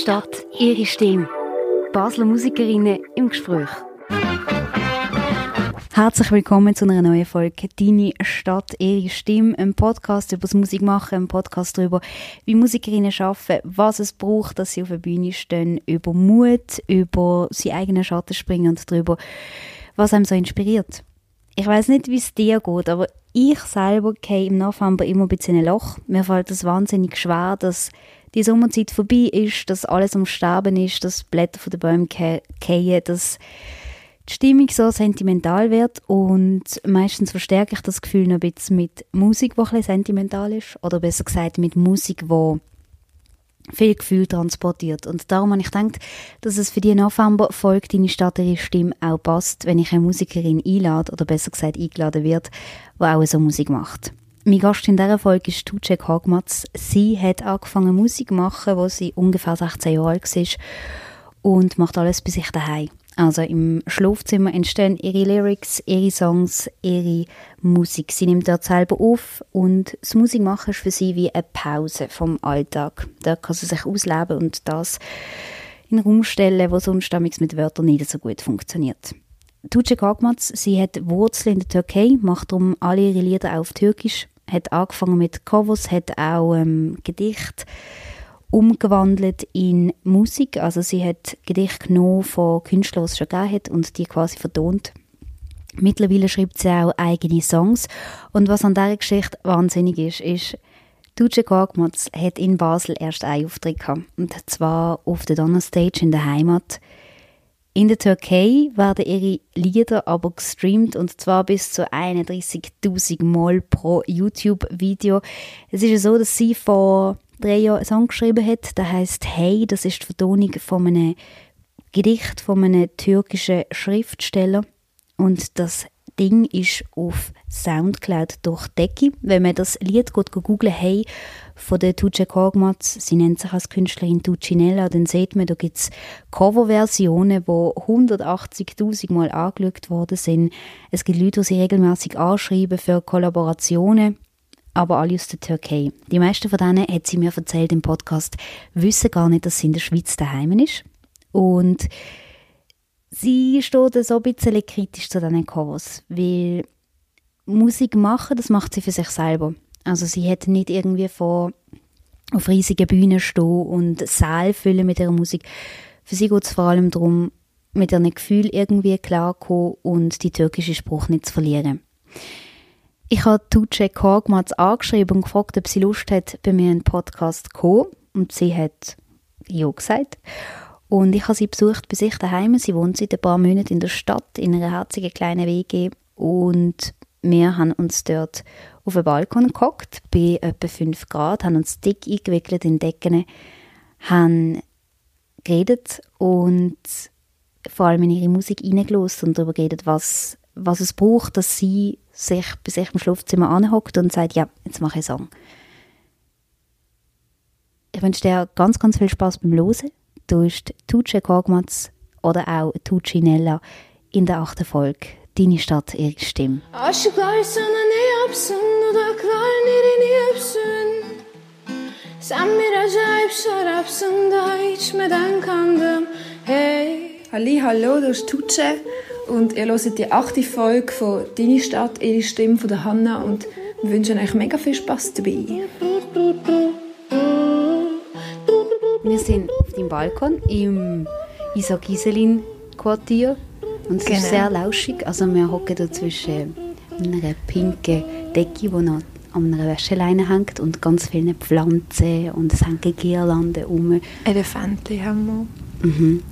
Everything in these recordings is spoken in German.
Stadt, ihre Stimme. Basler Musikerinnen im Gespräch. Herzlich willkommen zu einer neuen Folge Deine Stadt, ihre Stimme, ein Podcast über das Musikmachen, ein Podcast darüber, wie Musikerinnen arbeiten, was es braucht, dass sie auf der Bühne stehen, über Mut, über sie eigenen Schatten springen und darüber, was einem so inspiriert. Ich weiß nicht, wie es dir geht, aber ich selber gehe im November immer ein bisschen ein Loch. Mir fällt es wahnsinnig schwer, dass die Sommerzeit vorbei ist, dass alles am Sterben ist, dass Blätter von den Bäumen fallen, dass die Stimmung so sentimental wird und meistens verstärke ich das Gefühl noch ein bisschen mit Musik, die ein bisschen sentimental ist oder besser gesagt mit Musik, die viel Gefühl transportiert. Und darum habe ich gedacht, dass es für die November-Folge «Deine Stadt, ihre Stimme» auch passt, wenn ich eine Musikerin einlade, oder besser gesagt eingeladen wird, die auch so Musik macht. Mein Gast in dieser Folge ist Tucek Hagmatz. Sie hat angefangen Musik zu machen, als sie ungefähr 16 Jahre alt war und macht alles bei sich daheim. Also im Schlafzimmer entstehen ihre Lyrics, ihre Songs, ihre Musik. Sie nimmt dort selber auf und das Musikmachen ist für sie wie eine Pause vom Alltag. Da kann sie sich ausleben und das in den Raum stellen, wo sonst mit Wörtern nicht so gut funktioniert. Tuce Kagmaz, sie hat Wurzeln in der Türkei, macht darum alle ihre Lieder auf Türkisch, hat angefangen mit Covers, hat auch ähm, Gedichte umgewandelt in Musik. Also sie hat Gedichte genommen von Künstlern, die es schon gegeben hat und die quasi vertont. Mittlerweile schreibt sie auch eigene Songs. Und was an dieser Geschichte wahnsinnig ist, ist, Tuce Korkmaz hat in Basel erst einen Auftritt gehabt. Und zwar auf der Donnerstage in der Heimat. In der Türkei werden ihre Lieder aber gestreamt und zwar bis zu 31.000 Mal pro YouTube-Video. Es ist ja so, dass sie vor drei Jahren einen Song geschrieben hat, der heißt Hey, das ist die Vertonung von einem Gedicht von einem türkischen Schriftsteller und das Ding ist auf Soundcloud durch Decke. Wenn man das Lied geht, googelt, hey, von der Tuce Korgmatz, sie nennt sich als Künstlerin Tucinella, dann sieht man, da gibt es Coverversionen, die 180'000 Mal angeschaut worden sind. Es gibt Leute, die sie regelmäßig anschreiben für Kollaborationen aber alle aus der Türkei. Die meisten von denen, hat sie mir erzählt im Podcast, wissen gar nicht, dass sie in der Schweiz daheim ist. Und sie steht so ein bisschen kritisch zu diesen Covers, weil Musik machen, das macht sie für sich selber. Also sie hat nicht irgendwie vor, auf riesigen Bühnen stehen und Saal füllen mit ihrer Musik. Für sie geht es vor allem darum, mit ihrem Gefühl irgendwie klarzukommen und die türkische Spruch nicht zu verlieren. Ich habe Tuce Korgmatz angeschrieben und gefragt, ob sie Lust hat, bei mir einen Podcast zu kommen. Und sie hat ja gesagt. Und ich habe sie besucht bei sich daheim. Sie wohnt seit ein paar Monaten in der Stadt, in einer herzigen kleinen WG. Und wir haben uns dort auf den Balkon gehockt, bei etwa 5 Grad, haben uns dick eingewickelt in Decken, haben geredet und vor allem in ihre Musik reingelassen und darüber geredet, was, was es braucht, dass sie sich bei sich im Schlafzimmer anhockt und sagt, ja, jetzt mache ich einen Song. Ich wünsche dir ganz, ganz viel Spaß beim Losen. Du bist Tuce Kogmatz oder auch Tucinella in der achten Folge. Deine Stadt, ihre Stimme. Halli, hallo, du bist Tuce und ihr hört die achte Folge von «Deine Stadt, ihre Stimme» von der Hanna und wir wünschen euch mega viel Spaß dabei. Wir sind auf dem Balkon im Isa Giselin Quartier und es genau. ist sehr lauschig. Also wir hocken da zwischen einer pinken Decke, die noch an einer Wäscheleine hängt und ganz vielen Pflanzen und es hängen Girlanden um. Elefanten haben wir. Mhm.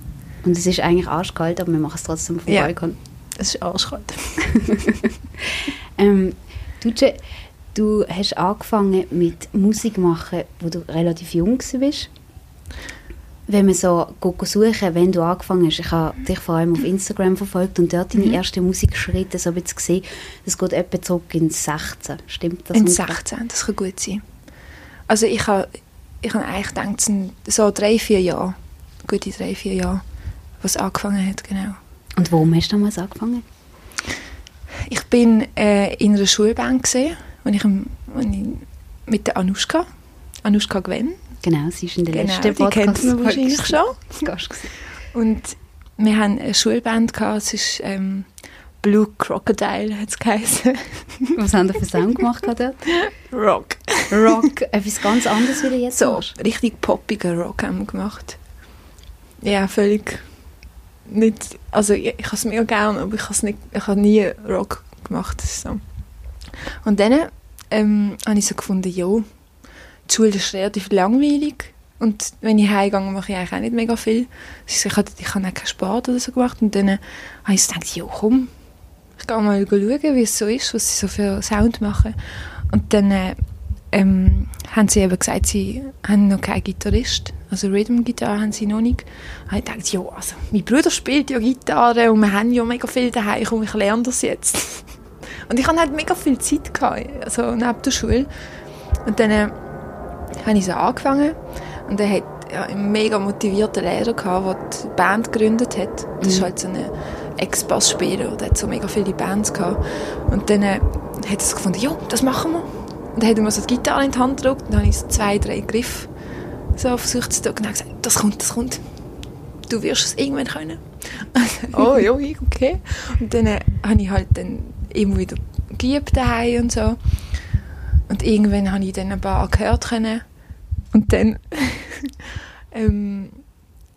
Und es ist eigentlich arschkalt, aber wir machen es trotzdem vom ja, Balkon. es ist arschkalt. ähm, Duce, du hast angefangen mit Musik machen, wo du relativ jung warst. Wenn man so suchen, wenn du angefangen hast, ich habe dich vor allem auf Instagram verfolgt und dort deine mhm. ersten Musikschritte so ein bisschen gesehen, das geht etwa zurück ins 16. Stimmt das? Ins 16, das kann gut sein. Also ich habe, ich habe eigentlich gedacht, so drei, vier Jahre, gute drei, vier Jahre was angefangen hat, genau. Und warum hast du damals angefangen? Ich bin äh, in einer Schulband gesehen, wenn ich, wenn ich mit der Anushka Anushka Gwen. Genau, sie ist in der Genau, letzten die kennt man wahrscheinlich schon. Gast. Und wir haben eine Schulband gehabt, es ist ähm, Blue Crocodile hat es geheißen. Was haben wir für Sound gemacht dort? Rock. Rock, etwas ganz anderes wie jetzt So, machst. richtig poppiger Rock haben wir gemacht. Ja, völlig nicht, also ich, ich habe es mega gerne, aber ich habe nicht, ich habe nie Rock gemacht. So. Und dann ähm, habe ich so gefunden, ja, die Schule ist relativ langweilig und wenn ich heimgehe, mache ich eigentlich auch nicht mega viel. Ich habe auch keinen Sport oder so gemacht und dann habe ich gedacht, ja komm, ich gehe mal schauen, wie es so ist, was sie so für Sound machen. Und dann äh, ähm, haben sie eben gesagt, sie haben noch keinen Gitarrist, also Rhythm-Gitarre haben sie noch nicht. Und ich dachte, ja, also mein Bruder spielt ja Gitarre und wir haben ja mega viel daheim, komm, ich lerne das jetzt. Und ich hatte halt mega viel Zeit, gehabt, also neben der Schule. Und dann äh, habe ich so angefangen und er hat ja, einen mega motivierten Lehrer gehabt, der die Band gegründet hat. Das ist Mhm. halt so ein Ex-Bassspieler, der hat so mega viele Bands gehabt. Und dann äh, hat er so gefunden, ja, das machen wir. Und dann hat er mir so die Gitarre in die Hand gedrückt und dann habe ich so zwei, drei Griffe so versucht zu drücken und dann gesagt, das kommt, das kommt. Du wirst es irgendwann können. oh, ja, okay. Und dann äh, habe ich halt dann immer wieder geübt daheim und so. Und irgendwann habe ich dann ein paar gehört können. Und dann ähm,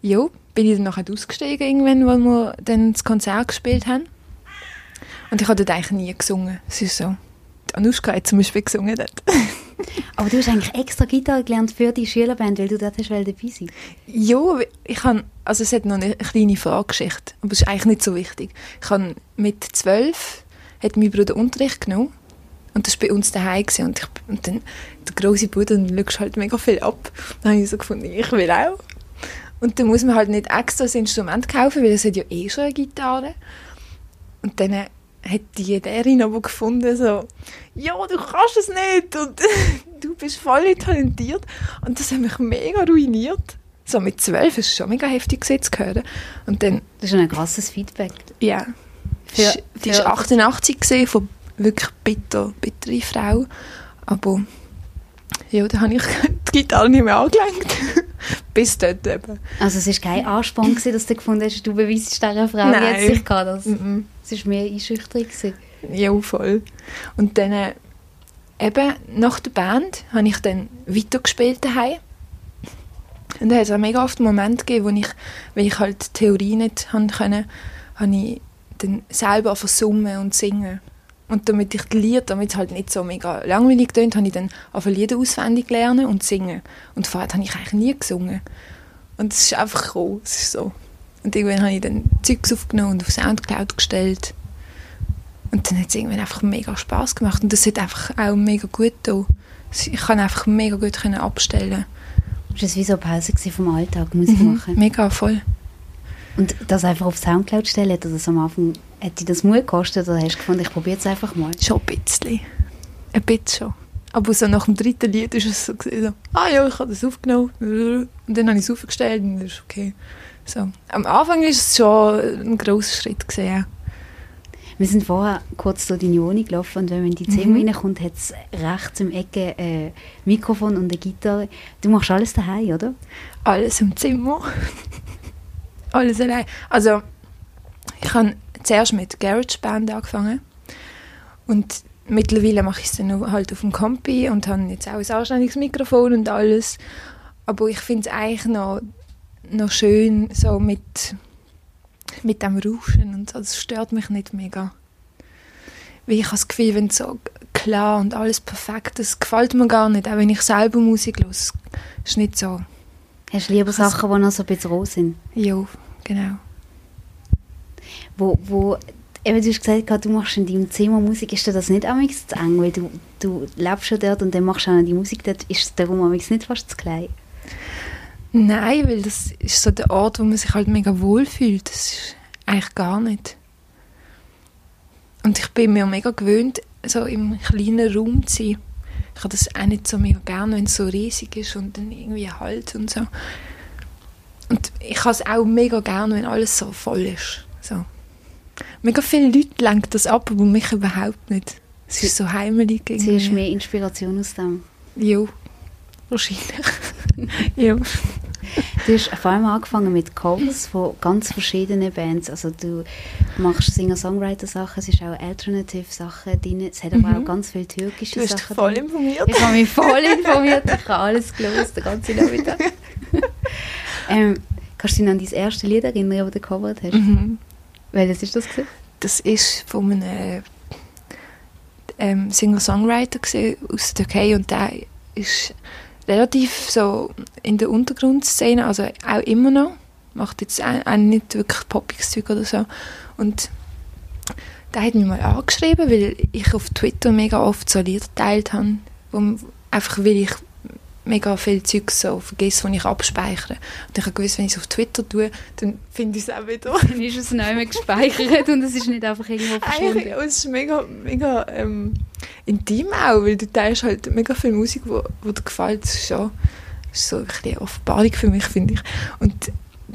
ja, bin ich dann nachher ausgestiegen irgendwann, weil wir dann das Konzert gespielt haben. Und ich habe dort eigentlich nie gesungen. Es ist so. Die Anushka hat zum Beispiel gesungen dort. Aber du hast eigentlich extra Gitarre gelernt für die Schülerband, weil du dort hast dabei sein. Ja, ich kann, also es hat noch eine kleine Vorgeschichte, aber es ist eigentlich nicht so wichtig. Ich habe mit zwölf hat mein Bruder Unterricht genommen und das war bei uns daheim gewesen. und, ich, und dann der große Bruder, schaust du halt mega viel ab. Dann habe ich so gefunden, ich will auch. Und dann muss man halt nicht extra ein Instrument kaufen, weil es hat ja eh schon eine Gitarre. Und dann hat die Lehrerin aber gefunden, so, ja, du kannst es nicht und du bist voll talentiert. Und das hat mich mega ruiniert. So mit zwölf ist es schon mega heftig zu hören. Und dann, Das ist ein krasses Feedback. ja, Für- die war 88 gesehen von wirklich bitter, bittere Frau. Aber ja, da habe ich die Gitarre nicht mehr angelenkt. Bis dort eben. Also es war kein Ansporn, gewesen, dass du gefunden hast, du beweist dieser Frau Nein. jetzt sich kann. Das, Mhm. es war mehr einschüchternd. gewesen. Ja, voll. Und dann äh, eben nach der Band habe ich dann weitergespielt daheim. Und da hat es auch mega oft Momente gegeben, wo ich, weil ich halt die Theorie nicht haben können, habe ich dann selber versummen und singen. Und damit ich die Lieder, damit es halt nicht so mega langweilig tönt, habe ich dann einfach Lieder auswendig lernen und singen. Und vorher habe ich eigentlich nie gesungen. Und es ist einfach gekommen, es ist so. Und irgendwann habe ich dann Zeugs aufgenommen und auf Soundcloud gestellt. Und dann hat es irgendwann einfach mega Spaß gemacht. Und das hat einfach auch mega gut da. Ich kann einfach mega gut können abstellen. Das war wie so eine Pause vom Alltag, Musik Mhm. machen. Mega voll. Und das einfach auf Soundcloud stellen, hat das am Anfang, hat dir das Mut gekostet oder hast du gefunden, ich probiere es einfach mal? Schon ein bisschen. Ein bisschen schon. Aber so nach dem dritten Lied ist es so, gewesen, so ah ja, ich habe das aufgenommen. Und dann habe ich es aufgestellt und das ist okay. So. Am Anfang ist es schon ein grosser Schritt gesehen. Wir sind vorher kurz durch die Wohnung gelaufen und wenn man in die Zimmer Mhm. reinkommt, hat es rechts im Ecke ein Mikrofon und eine Gitarre. Du machst alles daheim, oder? Alles im Zimmer. Alles allein. Also, ich habe zuerst mit GarageBand angefangen. Und mittlerweile mache ich es dann halt auf dem Kompi und habe jetzt auch ein anständiges Mikrofon und alles. Aber ich finde es eigentlich noch, noch schön, so mit, mit dem Rauschen und so. Das stört mich nicht mega. Weil ich habe das Gefühl, wenn es so klar und alles perfekt ist, das gefällt mir gar nicht. Auch wenn ich selber Musik höre, es ist nicht so... Hast du lieber Sachen, die noch so ein bisschen roh sind? Ja, genau. Wo, wo, eben, du hast gesagt, du machst in deinem Zimmer Musik. Ist dir das nicht amigs zu eng? Weil du, du lebst schon dort und dann machst du auch noch die Musik dort. Ist es darum amigs nicht fast zu klein? Nein, weil das ist so der Ort, wo man sich halt mega wohl fühlt. Das ist eigentlich gar nicht. Und ich bin mir mega gewöhnt, so im kleinen Raum zu sein. Ich habe das auch nicht so mega gerne, wenn es so riesig ist und dann irgendwie halt und so. Und ich habe es auch mega gerne, wenn alles so voll ist. So. Mega viele Leute lenken das ab, aber mich überhaupt nicht. Es ist so heimelig. Ziehst du mehr Inspiration aus dem? Ja, wahrscheinlich. ja. Du hast vor allem angefangen mit Covers von ganz verschiedenen Bands. Also du machst Singer-Songwriter-Sachen, es ist auch Alternative-Sachen drin. Es hat aber Mhm. auch ganz viele türkische Du hast dich Sachen voll drin. informiert. Ich habe mich voll informiert, ich habe alles gelesen, den ganzen Nachmittag. ähm, kannst du dich an dein erste Lied erinnern, das du gecovert hast? Mhm. Welches ist das? Gewesen? Das ist von einem ähm, Singer-Songwriter aus der Türkei und der ist relativ so in der Untergrundszene, also auch immer noch, macht jetzt auch nicht wirklich poppiges Zeug oder so und der hat mich mal angeschrieben, weil ich auf Twitter mega oft so Lieder geteilt habe, wo, einfach weil ich mega viel Zeug so vergesse, die ich abspeichere. Und ich habe gewusst, wenn ich es auf Twitter tue, dann finde ich es auch wieder. Dann ist es neu gespeichert und es ist nicht einfach irgendwo Eigentlich, verschwunden. ja, es ist mega, mega ähm, intim auch, weil du teilst halt mega viel Musik, wo dir gefällt. Das ist schon das so ein bisschen Offenbarung für mich, finde ich. Und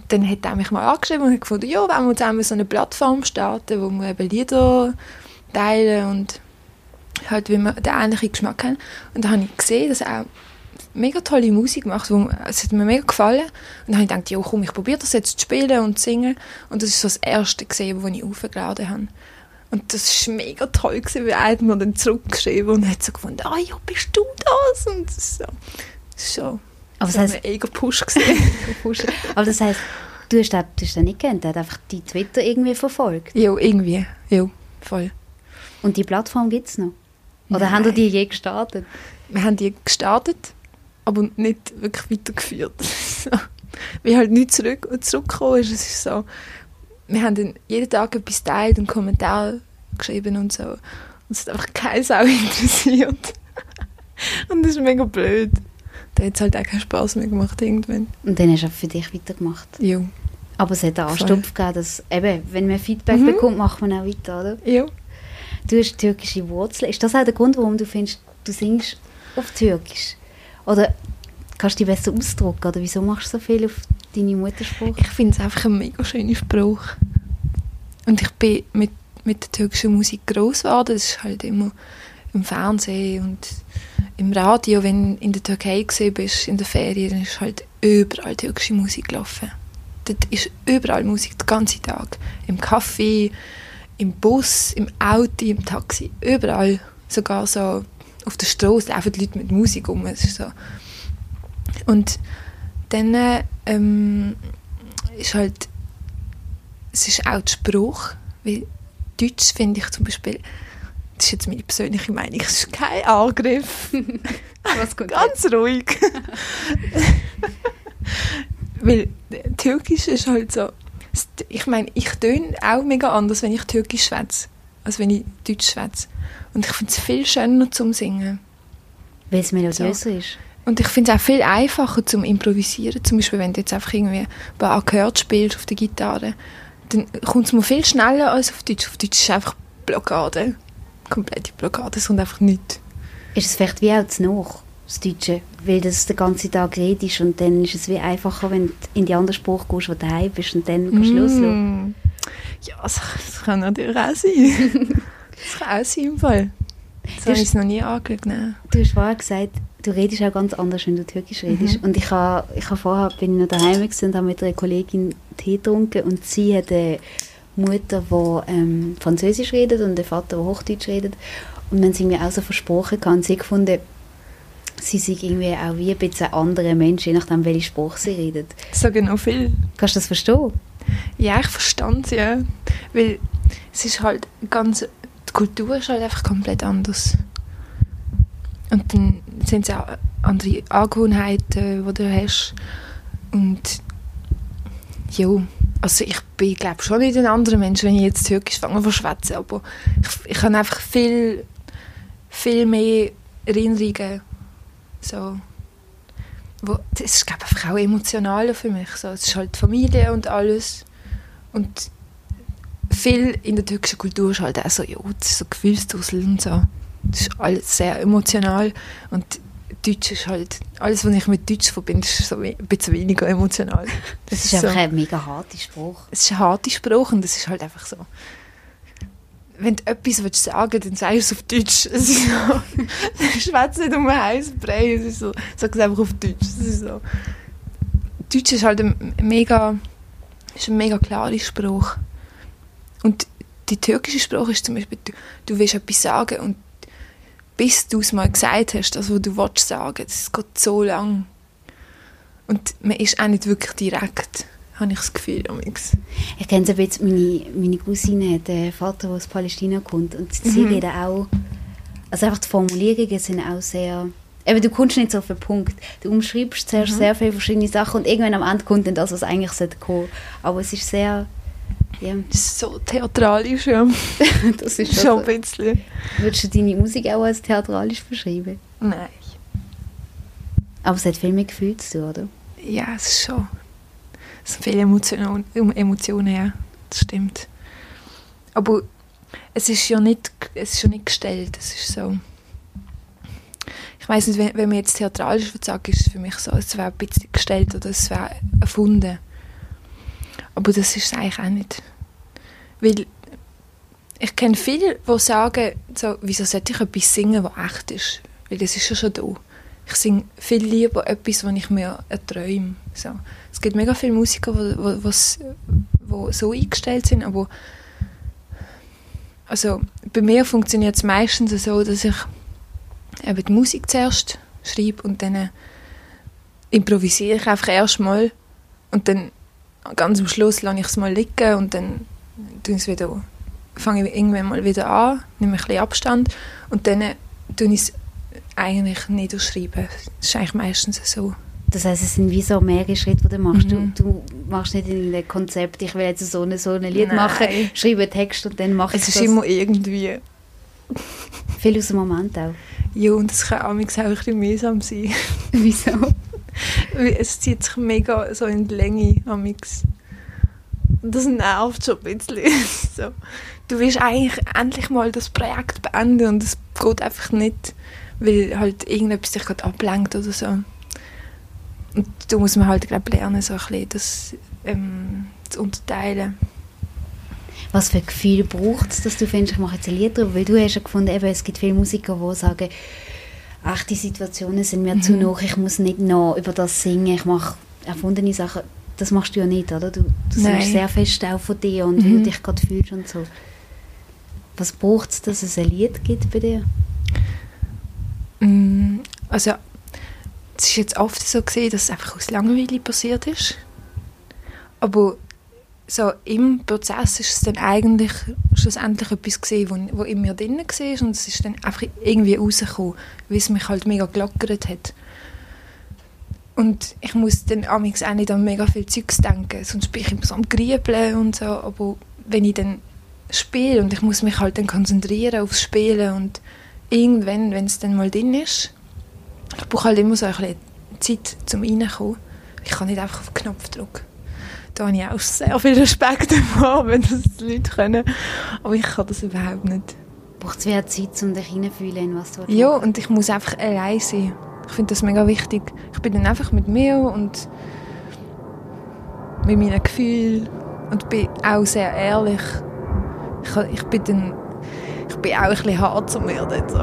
dann hat er mich mal angeschrieben und hat gefunden, ja, wenn wir zusammen so eine Plattform starten, wo wir eben Lieder teilen und halt, wie wir den ähnlichen Geschmack haben. Und dann habe ich gesehen, dass auch mega tolle Musik macht, wo, es hat mir mega gefallen. Und dann habe ich gedacht, ja komm, ich probiere das jetzt zu spielen und zu singen. Und das ist so das erste gesehen, das ich aufgeladen habe. Und das war mega toll, gewesen, weil er hat mir dann zurückgeschrieben und hat so gefunden, ah ja, bist du das? Und das so, das so, Aber das ein heisst, ego Push gewesen. aber das heisst, du hast den, du hast den nicht kennt, der hat einfach die Twitter irgendwie verfolgt. ja, irgendwie, ja, voll. Und die Plattform gibt es noch? Oder Nein. haben die je gestartet? wir haben die gestartet, aber nicht wirklich weitergeführt. Wie halt nicht zurück und zurückgekommen ist. Es ist so, wir haben dann jeden Tag etwas teilt und Kommentar geschrieben und so. Und es hat einfach keine Sau interessiert. und das ist mega blöd. Da hat es halt auch keinen Spass mehr gemacht irgendwann. Und dann hast du auch für dich weitergemacht. Ja. Aber es hat einen Voll. Anstupf gegeben, dass, eben, wenn man Feedback Mhm. bekommt, macht man auch weiter, oder? Ja. Du hast türkische Wurzeln. Ist das auch der Grund, warum du findest, du singst auf Türkisch? Oder kannst du dich besser ausdrücken? Oder wieso machst du so viel auf deine Muttersprache? Ich finde es einfach ein mega schöner Spruch. Und ich bin mit, mit der türkischen Musik groß geworden. Das ist halt immer im Fernsehen und im Radio. Wenn du in der Türkei bist, in der Ferien, dann ist halt überall türkische Musik gelaufen. Dort ist überall Musik, den ganzen Tag. Im Café, im Bus, im Auto, im Taxi, überall. Sogar so auf der Straße laufen die Leute mit Musik um. Es ist so. Und dann äh, ähm, ist halt es ist auch der Spruch, weil Deutsch finde ich zum Beispiel, das ist jetzt meine persönliche Meinung, es ist kein Angriff, Was kommt ganz ruhig. weil Türkisch ist halt so, ich meine, ich töne auch mega anders, wenn ich Türkisch schwätze, als wenn ich Deutsch schwätze. Und ich finde es viel schöner zum Singen. Weil es melodiöser ist. Und ich finde es auch viel einfacher zum Improvisieren. Zum Beispiel, wenn du jetzt einfach irgendwie ein paar Akkorde spielst auf der Gitarre, dann kommt es mir viel schneller als auf Deutsch. Auf Deutsch ist einfach Blockade. Komplette Blockade. Es kommt einfach nichts. Ist es vielleicht wie auch zu nach, das Deutsche? Weil das den ganzen Tag redest und dann ist es wie einfacher, wenn du in die andere Sprache gehst, wo du daheim bist und dann kannst du. Mm. Ja, das, das kann natürlich auch sein. das kann auch sein im Fall. Das habe hast- ich noch nie angeschaut. Nein. Du hast vorher gesagt, du redest auch ganz anders, wenn du Türkisch redest. Und ich habe ich ha vorher bin ich noch daheim und habe mit einer Kollegin Tee getrunken und sie hat eine Mutter, die ähm, Französisch redet und einen Vater, der Hochdeutsch redet. Und dann sind wir auch so versprochen und sie gefunden, sie sind irgendwie auch wie ein bisschen ein anderer Mensch, je nachdem, welche Sprache sie redet. Sagen noch viel. Kannst du das verstehen? Ja, ich verstand es, ja. Weil es ist halt ganz... Kultur ist halt einfach komplett anders. Und dann sind es auch andere Angewohnheiten, die du hast. Und ja, also ich bin glaube schon nicht ein anderer Mensch, wenn ich jetzt Türkisch fange zu schwätzen, aber ich, ich habe einfach viel, viel mehr Erinnerungen. So, wo, das ist glaube ich auch emotionaler für mich. So, es ist halt Familie und alles. Und viel in der türkischen Kultur ist halt auch so, ja, das ist so Gefühlsdusel und so. Das ist alles sehr emotional. Und Deutsch ist halt, alles, was ich mit Deutsch verbinde, ist so ein bisschen weniger emotional. Das ist so. einfach ein mega harter Spruch. Es ist ein harter Spruch und es ist halt einfach so. wenn du etwas willst sagen dann sagst du es auf Deutsch. Es ist so, schwätze nicht um einen heißen Brei, es ist so, sag es einfach auf Deutsch. Es ist so. Deutsch ist halt ein mega, ist ein mega klarer Spruch. Und die türkische Sprache ist zum Beispiel, du, du willst etwas sagen und bis du es mal gesagt hast, also was du willst sagen, das geht so lang. Und man ist auch nicht wirklich direkt habe ich das Gefühl. Amix. Ich kenne es ein bisschen, meine, meine Cousine hat einen Vater, der aus Palästina kommt und sie mhm. reden auch, also einfach die Formulierungen sind auch sehr, eben du kommst nicht so auf den Punkt, du umschreibst zuerst mhm. sehr viele verschiedene Sachen und irgendwann am Ende kommt dann das, was eigentlich sollte kommen. Aber es ist sehr... Ja. Das ist so theatralisch, ja. das ist schon ein bisschen. Würdest du deine Musik auch als theatralisch beschreiben? Nein. Aber es hat viel mit Gefühl zu tun, oder? Ja, es ist schon es sind viele Emotionen, Emotionen, ja, das stimmt. Aber es ist ja nicht, es ist ja nicht gestellt, es ist so... Ich weiß nicht, wenn, wenn man jetzt theatralisch sagen, ist es für mich so, es wäre ein bisschen gestellt oder es wäre erfunden. Aber das ist es eigentlich auch nicht. Weil ich kenne viele, die sagen, so, wieso sollte ich etwas singen, was echt ist? Weil das ist ja schon da. Ich singe viel lieber etwas, was ich mir erträume. So. Es gibt mega viele Musiker, die, die, so eingestellt sind, aber also bei mir funktioniert es meistens so, dass ich eben die Musik zuerst schreibe und dann improvisiere ich einfach erstmal und dann ganz am Schluss lasse ich es mal liegen und dann wieder, fange ich irgendwann mal wieder an, nehme ein bisschen Abstand und dann tue ich es eigentlich niederschreiben. Das ist eigentlich meistens so. Das heißt, es sind wie so mehrere Schritte, die du machst. Mhm. Du, du machst nicht in ein Konzept, ich will jetzt so ein so eine Lied Nein. machen, schreibe einen Text und dann mache ich es. Es ist immer irgendwie... Viel aus dem Moment auch. Ja, und es kann auch ein bisschen mühsam sein. Wieso? es zieht sich mega so in die Länge amix. Das nervt schon ein bisschen. so. Du willst eigentlich endlich mal das Projekt beenden und es geht einfach nicht, weil halt irgendetwas dich gerade ablenkt oder so. Und da muss man halt glaub, lernen, so ein bisschen das ähm, zu unterteilen. Was für Gefühle braucht es, dass du findest, ich mache jetzt ein Lied darüber? Weil du hast ja gefunden, eben, es gibt viele Musiker, die sagen, ach, die Situationen sind mir mhm. zu noch, ich muss nicht noch über das singen, ich mache erfundene Sachen. Das machst du ja nicht, oder? Du, du sagst sehr fest auch von dir und mhm. wie du mhm. dich gerade fühlst und so. Was braucht es, dass es ein Lied gibt bei dir? Mm, also es ist jetzt oft so gesehen, dass es einfach aus Langeweile passiert ist. Aber so im Prozess ist es dann eigentlich schlussendlich etwas gesehen, wo, wo in mir drin war und es ist dann einfach irgendwie rausgekommen, weil es mich halt mega gelockert hat. Und ich muss dann auch nicht an mega viel Zeugs denken, sonst bin ich immer so am Griebeln und so, aber wenn ich dann spiele und ich muss mich halt dann konzentrieren aufs Spielen und irgendwann, wenn es dann mal drin ist, ich brauche halt immer so ein bisschen Zeit, um reinzukommen. Ich kann nicht einfach auf den Knopf drücken. Da habe ich auch sehr viel Respekt davor, wenn das die Leute können. Aber ich kann das überhaupt nicht. Braucht es wieder Zeit, um dich hineinzufühlen in was du Ja, und ich muss einfach allein sein. Ich finde das mega wichtig. Ich bin dann einfach mit mir und mit meinen Gefühlen und bin auch sehr ehrlich. Ich, ich bin dann ich bin auch ein bisschen hart zu mir dort so.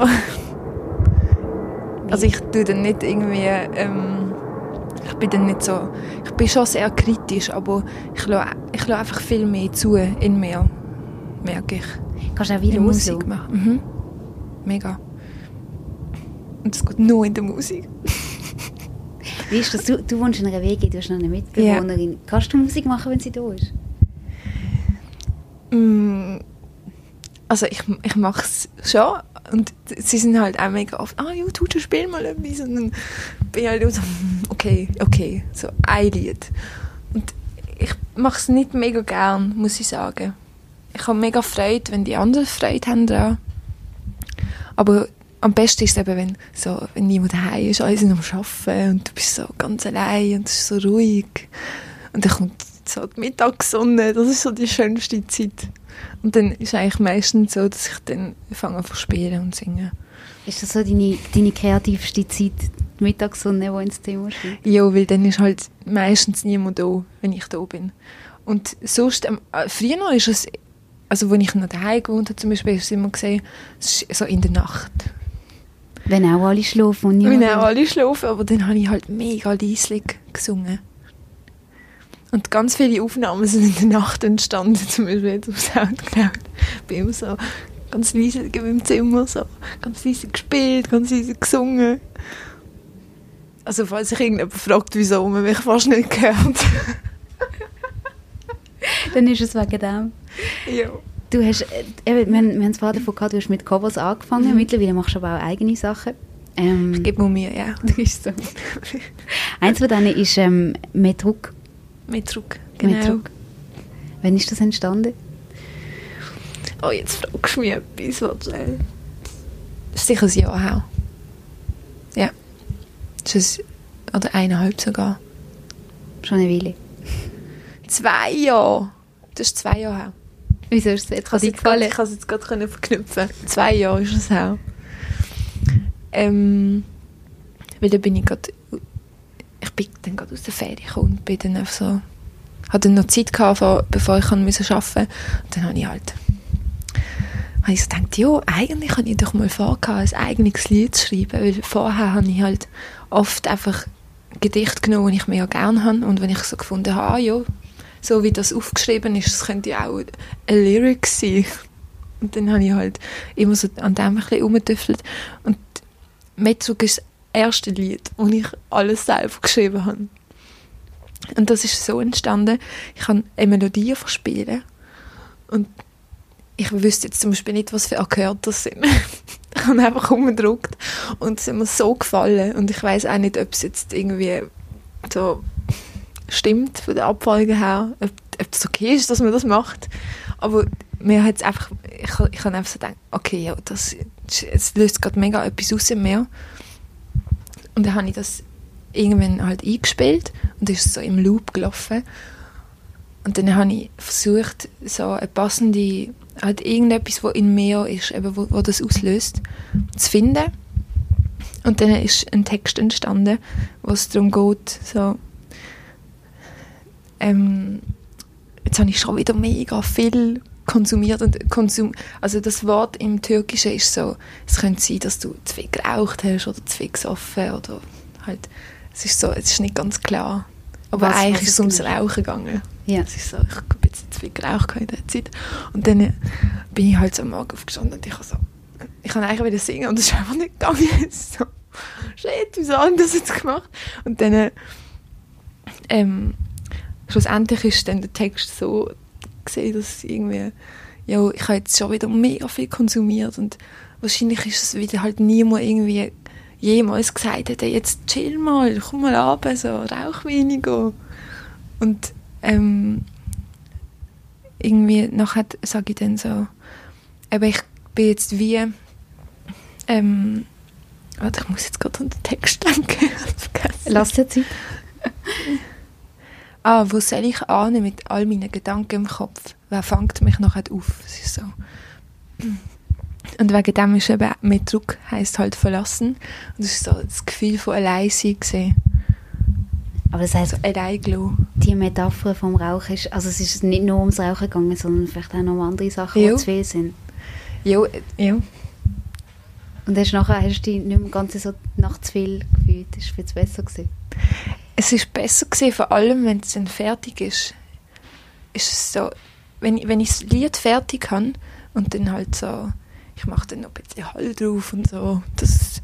Also ich tue dann nicht irgendwie, ähm, ich bin dann nicht so, ich bin schon sehr kritisch, aber ich lasse, ich lasse einfach viel mehr zu in mir, merke ich. Kannst du auch wieder Musik machen? Mhm. Mega. Und das geht nur in der Musik. Wie ist das? Du, du wohnst in einer WG, du hast noch eine Mitbewohnerin. Ja. Kannst du Musik machen, wenn sie da ist? Mm, also ich, ich mache es schon, und sie sind halt auch mega oft, ah ja, tu, spiel mal etwas. Und dann bin ich halt so, okay, okay, so ein Lied. Und ich mache es nicht mega gern, muss ich sagen. Ich habe mega Freude, wenn die anderen Freude haben daran. Aber am besten ist es eben, wenn, so, wenn niemand daheim ist, alle sind am Arbeiten und du bist so ganz allein und es ist so ruhig. Und dann kommt so die Mittagssonne, das ist so die schönste Zeit. Und dann ist es eigentlich meistens so, dass ich dann fange an zu spielen und singen. Ist das so deine, deine kreativste Zeit, die Mittagssonne, die ins Thema steht? Ja, weil dann ist halt meistens niemand da, wenn ich da bin. Und sonst, ähm, früher noch ist es, also wo ich noch daheim gewohnt habe, zum Beispiel, ist es immer gesehen, so in der Nacht. Wenn auch alle schlafen und niemand... Wenn auch alle schlafen, aber dann habe ich halt mega leislich gesungen. Und ganz viele Aufnahmen sind in der Nacht entstanden, zum Beispiel jetzt auf Soundcloud. Ich bin immer so ganz leise im Zimmer, so ganz leise gespielt, ganz leise gesungen. Also falls sich irgendjemand fragt, wieso man mich fast nicht gehört. Dann ist es wegen dem. Ja. Du hast, äh, wir, wir haben es vorher davon gehabt, du hast mit Covers angefangen, mhm. mittlerweile machst du aber auch eigene Sachen. Ähm, ich gebe mir ja. Das ist so. Eins von denen ist ähm, Metruk. Metruk, genau. Metruk. Wann ist das entstanden? Oh, jetzt fragst du mich etwas, was ist sicher ein Jahr her. Ja. Das ist ein, oder eineinhalb sogar. Schon eine Weile. Zwei Jahre. Das ist zwei Jahre her. Wieso ist es jetzt? Ich kann es jetzt gerade verknüpfen. Zwei Jahre ist es her. Ähm, weil dann bin ich gerade ich bin dann gerade aus der Ferien gekommen und bin dann so hatte noch Zeit gehabt, bevor ich arbeiten musste. Und dann habe ich halt habe ich so gedacht, ja, eigentlich kann ich doch mal vorgehabt, ein eigenes Lied zu schreiben, weil vorher habe ich halt oft einfach Gedichte genommen, die ich ja gerne habe und wenn ich so gefunden habe, ah, ja, so wie das aufgeschrieben ist, das könnte ja auch ein Lyric sein. Und dann habe ich halt immer so an dem ein bisschen rumgetüftelt. Und Metzug ist erste Lied, wo ich alles selber geschrieben habe. Und das ist so entstanden, ich kann eine Melodie verspielen und ich wüsste jetzt zum Beispiel nicht, was für Akkorde das sind. ich habe einfach umgedruckt und es ist mir so gefallen und ich weiß auch nicht, ob es jetzt irgendwie so stimmt von der Abfolge her, ob, ob das okay ist, dass man das macht. Aber mir hat einfach, ich, ich habe einfach so gedacht, okay, ja, das, es löst gerade mega etwas aus in mir. Und dann habe ich das irgendwann halt eingespielt und ist so im Loop gelaufen. Und dann habe ich versucht, so eine passende, halt irgendetwas, was in mir ist, eben, wo, wo das auslöst, zu finden. Und dann ist ein Text entstanden, wo es darum geht, so ähm, jetzt habe ich schon wieder mega viel konsumiert und Konsum, also das Wort im Türkischen ist so, es könnte sein, dass du zu viel geraucht hast oder zu viel gesoffen oder halt, es ist so, es ist nicht ganz klar. Aber was, eigentlich was ist es ums Rauchen gegangen. Ja. Es ist so, ich habe jetzt zu viel geraucht in der Zeit. Und dann äh, bin ich halt so am Morgen aufgestanden und ich habe so, ich kann eigentlich wieder singen und es ist einfach nicht gegangen. so, shit, wieso haben das jetzt gemacht? Und dann äh, ähm, schlussendlich ist dann der Text so gesehen, dass irgendwie, ja, ich habe jetzt schon wieder mega viel konsumiert und wahrscheinlich ist es wieder halt niemand irgendwie jemals gesagt hätte, jetzt chill mal, komm mal ab, so, rauch weniger. Und ähm, irgendwie nachher sage ich dann so, aber ich bin jetzt wie, ähm, warte, ich muss jetzt gerade an den Text denken. Lass dir Zeit ah, wo soll ich an mit all meinen Gedanken im Kopf? Wer fängt mich nachher auf? Es ist so. Und wegen dem ist eben mit Druck heisst halt verlassen. Und das ist so das Gefühl von allein sein gesehen. Aber das heisst, also, die Metapher vom Rauchen ist, also es ist nicht nur ums Rauchen gegangen, sondern vielleicht auch noch um andere Sachen, jo. die zu viel sind. Ja, ja. Und hast nachher hast du dich nicht mehr ganz so nach zu viel gefühlt, das war viel besser gewesen es ist besser gewesen, vor allem wenn es dann fertig ist. Ist es so, wenn, wenn ich das Lied fertig habe und dann halt so, ich mache dann noch ein bisschen Hall drauf und so, das,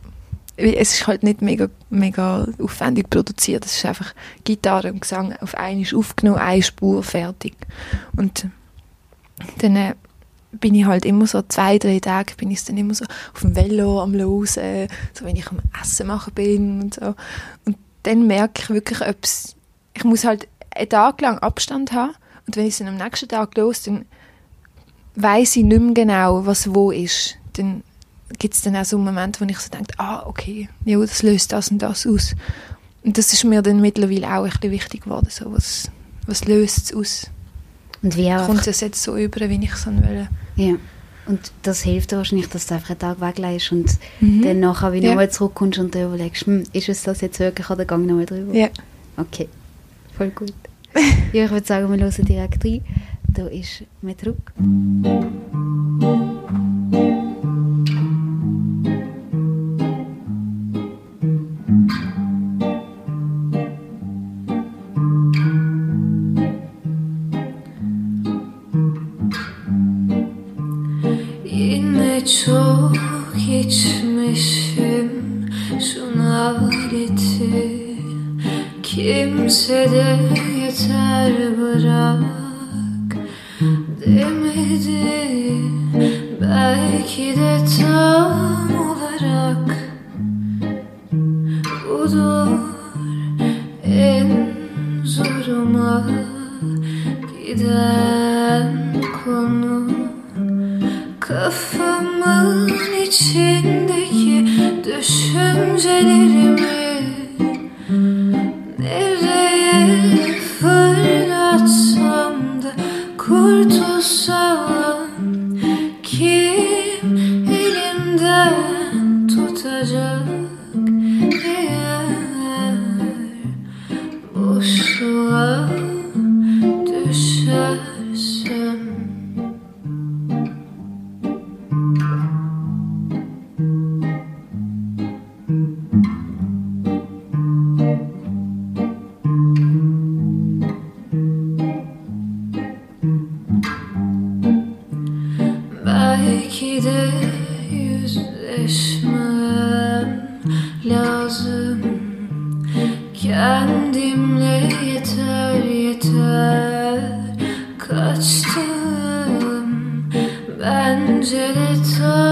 es ist halt nicht mega, mega aufwendig produziert, es ist einfach Gitarre und Gesang auf einmal aufgenommen, eine Spur, fertig. Und dann äh, bin ich halt immer so zwei, drei Tage bin ich dann immer so auf dem Velo am Losen, so wenn ich am Essen machen bin und so. Und dann merke ich wirklich, ob ich muss halt einen Tag lang Abstand haben und wenn ich es dann am nächsten Tag los, dann weiß ich nicht mehr genau, was wo ist. Dann gibt es dann auch so einen Moment, wo ich so denke, ah, okay, ja, das löst das und das aus. Und das ist mir dann mittlerweile auch ein bisschen wichtig geworden, so, was, was löst es aus. Und wie auch... Kommt es jetzt so über, wie ich es will. Ja. Und das hilft dir wahrscheinlich, dass du einfach einen Tag weglässt und mhm. dann nachher wieder ja. nochmal zurückkommst und dir überlegst, hm, ist es das jetzt wirklich oder gang nochmal drüber? Ja. Okay, voll gut. ja, ich würde sagen, wir hören direkt rein. Da ist Medruck. Yine yüzleşmem lazım. Kendimle yeter yeter. Kaçtım. Bence de tam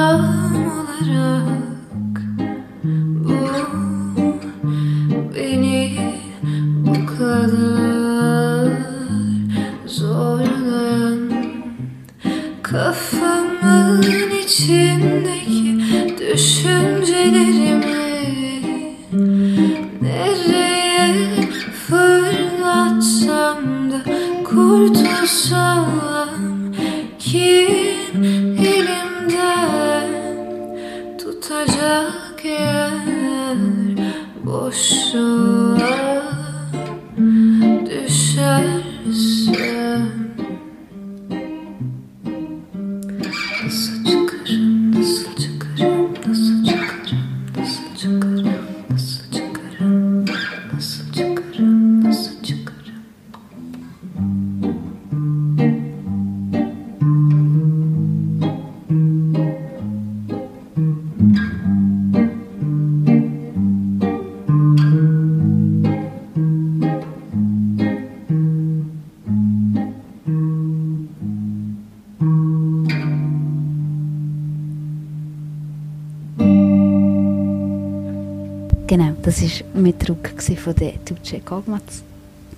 mit Druck von der Duce Kogmatz.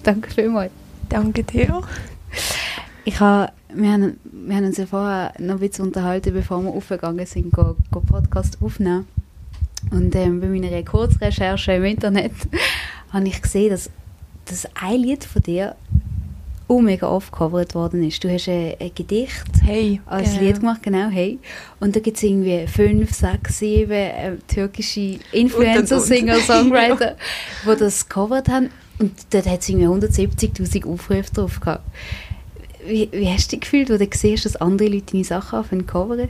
Danke vielmals. Danke dir. Ich habe, wir, haben, wir haben uns ja vorher noch ein bisschen unterhalten, bevor wir aufgegangen sind, go, go Podcast aufnehmen. Und ähm, bei meiner Kurzrecherche im Internet habe ich gesehen, dass das ein Lied von dir auch mega oft gecovert worden ist. Du hast ein, ein Gedicht Hey. als genau. Lied gemacht, genau, hey. Und da gibt es irgendwie fünf, sechs, sieben äh, türkische Influencer, und. Singer, Songwriter, die das gecovert haben. Und dort hat es irgendwie 170'000 Aufrufe drauf gehabt. Wie, wie hast du dich gefühlt, wo du siehst, dass andere Leute deine Sachen anfangen covern?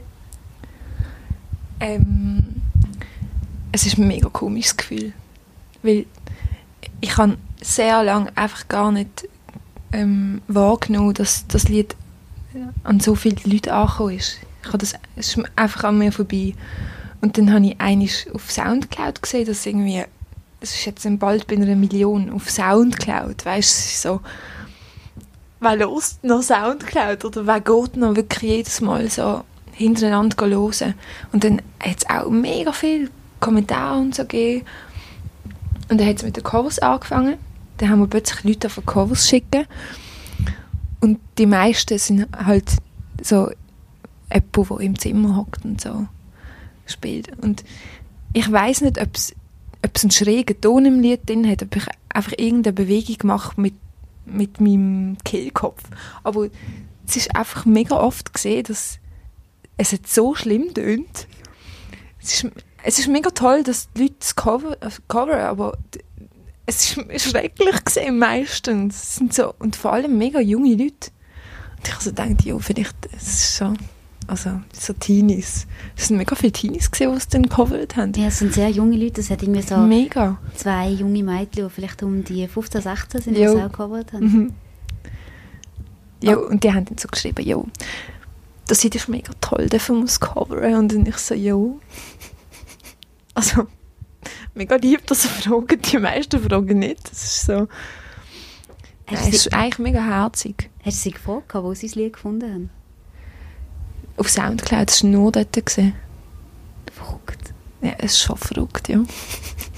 Ähm, es ist ein mega komisches Gefühl. Weil ich habe sehr lange einfach gar nicht ähm, wahrgenommen, dass das Lied an so viele Leute angekommen ist. Ich habe das, ist einfach an mir vorbei. Und dann habe ich einiges auf Soundcloud gesehen, dass irgendwie, es ist jetzt bald bei einer Million auf Soundcloud, weißt du, so, wer lost noch Soundcloud oder wer geht noch wirklich jedes Mal so hintereinander hören. Und dann hat es auch mega viele Kommentare und so gegeben. Und dann hat es mit den Covers angefangen. Dann haben wir plötzlich Leute auf Covers schicken. Und die meisten sind halt so jemand, der im Zimmer hockt und so spielt. Und ich weiß nicht, ob es einen schrägen Ton im Lied drin hat, ob ich einfach irgendeine Bewegung mache mit, mit meinem Kehlkopf. Aber es ist einfach mega oft gesehen, dass es jetzt so schlimm tönt. Es ist, es ist mega toll, dass die Leute das Cover, äh, covern, aber es ist schrecklich gesehen meistens. Es sind so, und vor allem mega junge Leute. Und ich habe so gedacht, ja, vielleicht, es ist so, also so Teenies. Es sind mega viele Teenies gesehen, die es dann gecovert haben. Ja, es sind sehr junge Leute. Es hat irgendwie so Mega. zwei junge Mädchen, die vielleicht um die 15, 16 sind, die es auch gecovert haben. Mhm. Ja, und die haben dann so geschrieben, ja, das ist mega toll, dafür muss coveren. Und dann ich so, ja. Also, mega lieb, dass sie fragen, die meisten fragen nicht. Das ist so, Hast, Nein, du es ist eigentlich mega herzig. hast du sie gefragt, wo sie das Lied gefunden haben? Auf Soundcloud, das war nur dort. Gewesen. Verrückt. Ja, es ist schon verrückt, ja.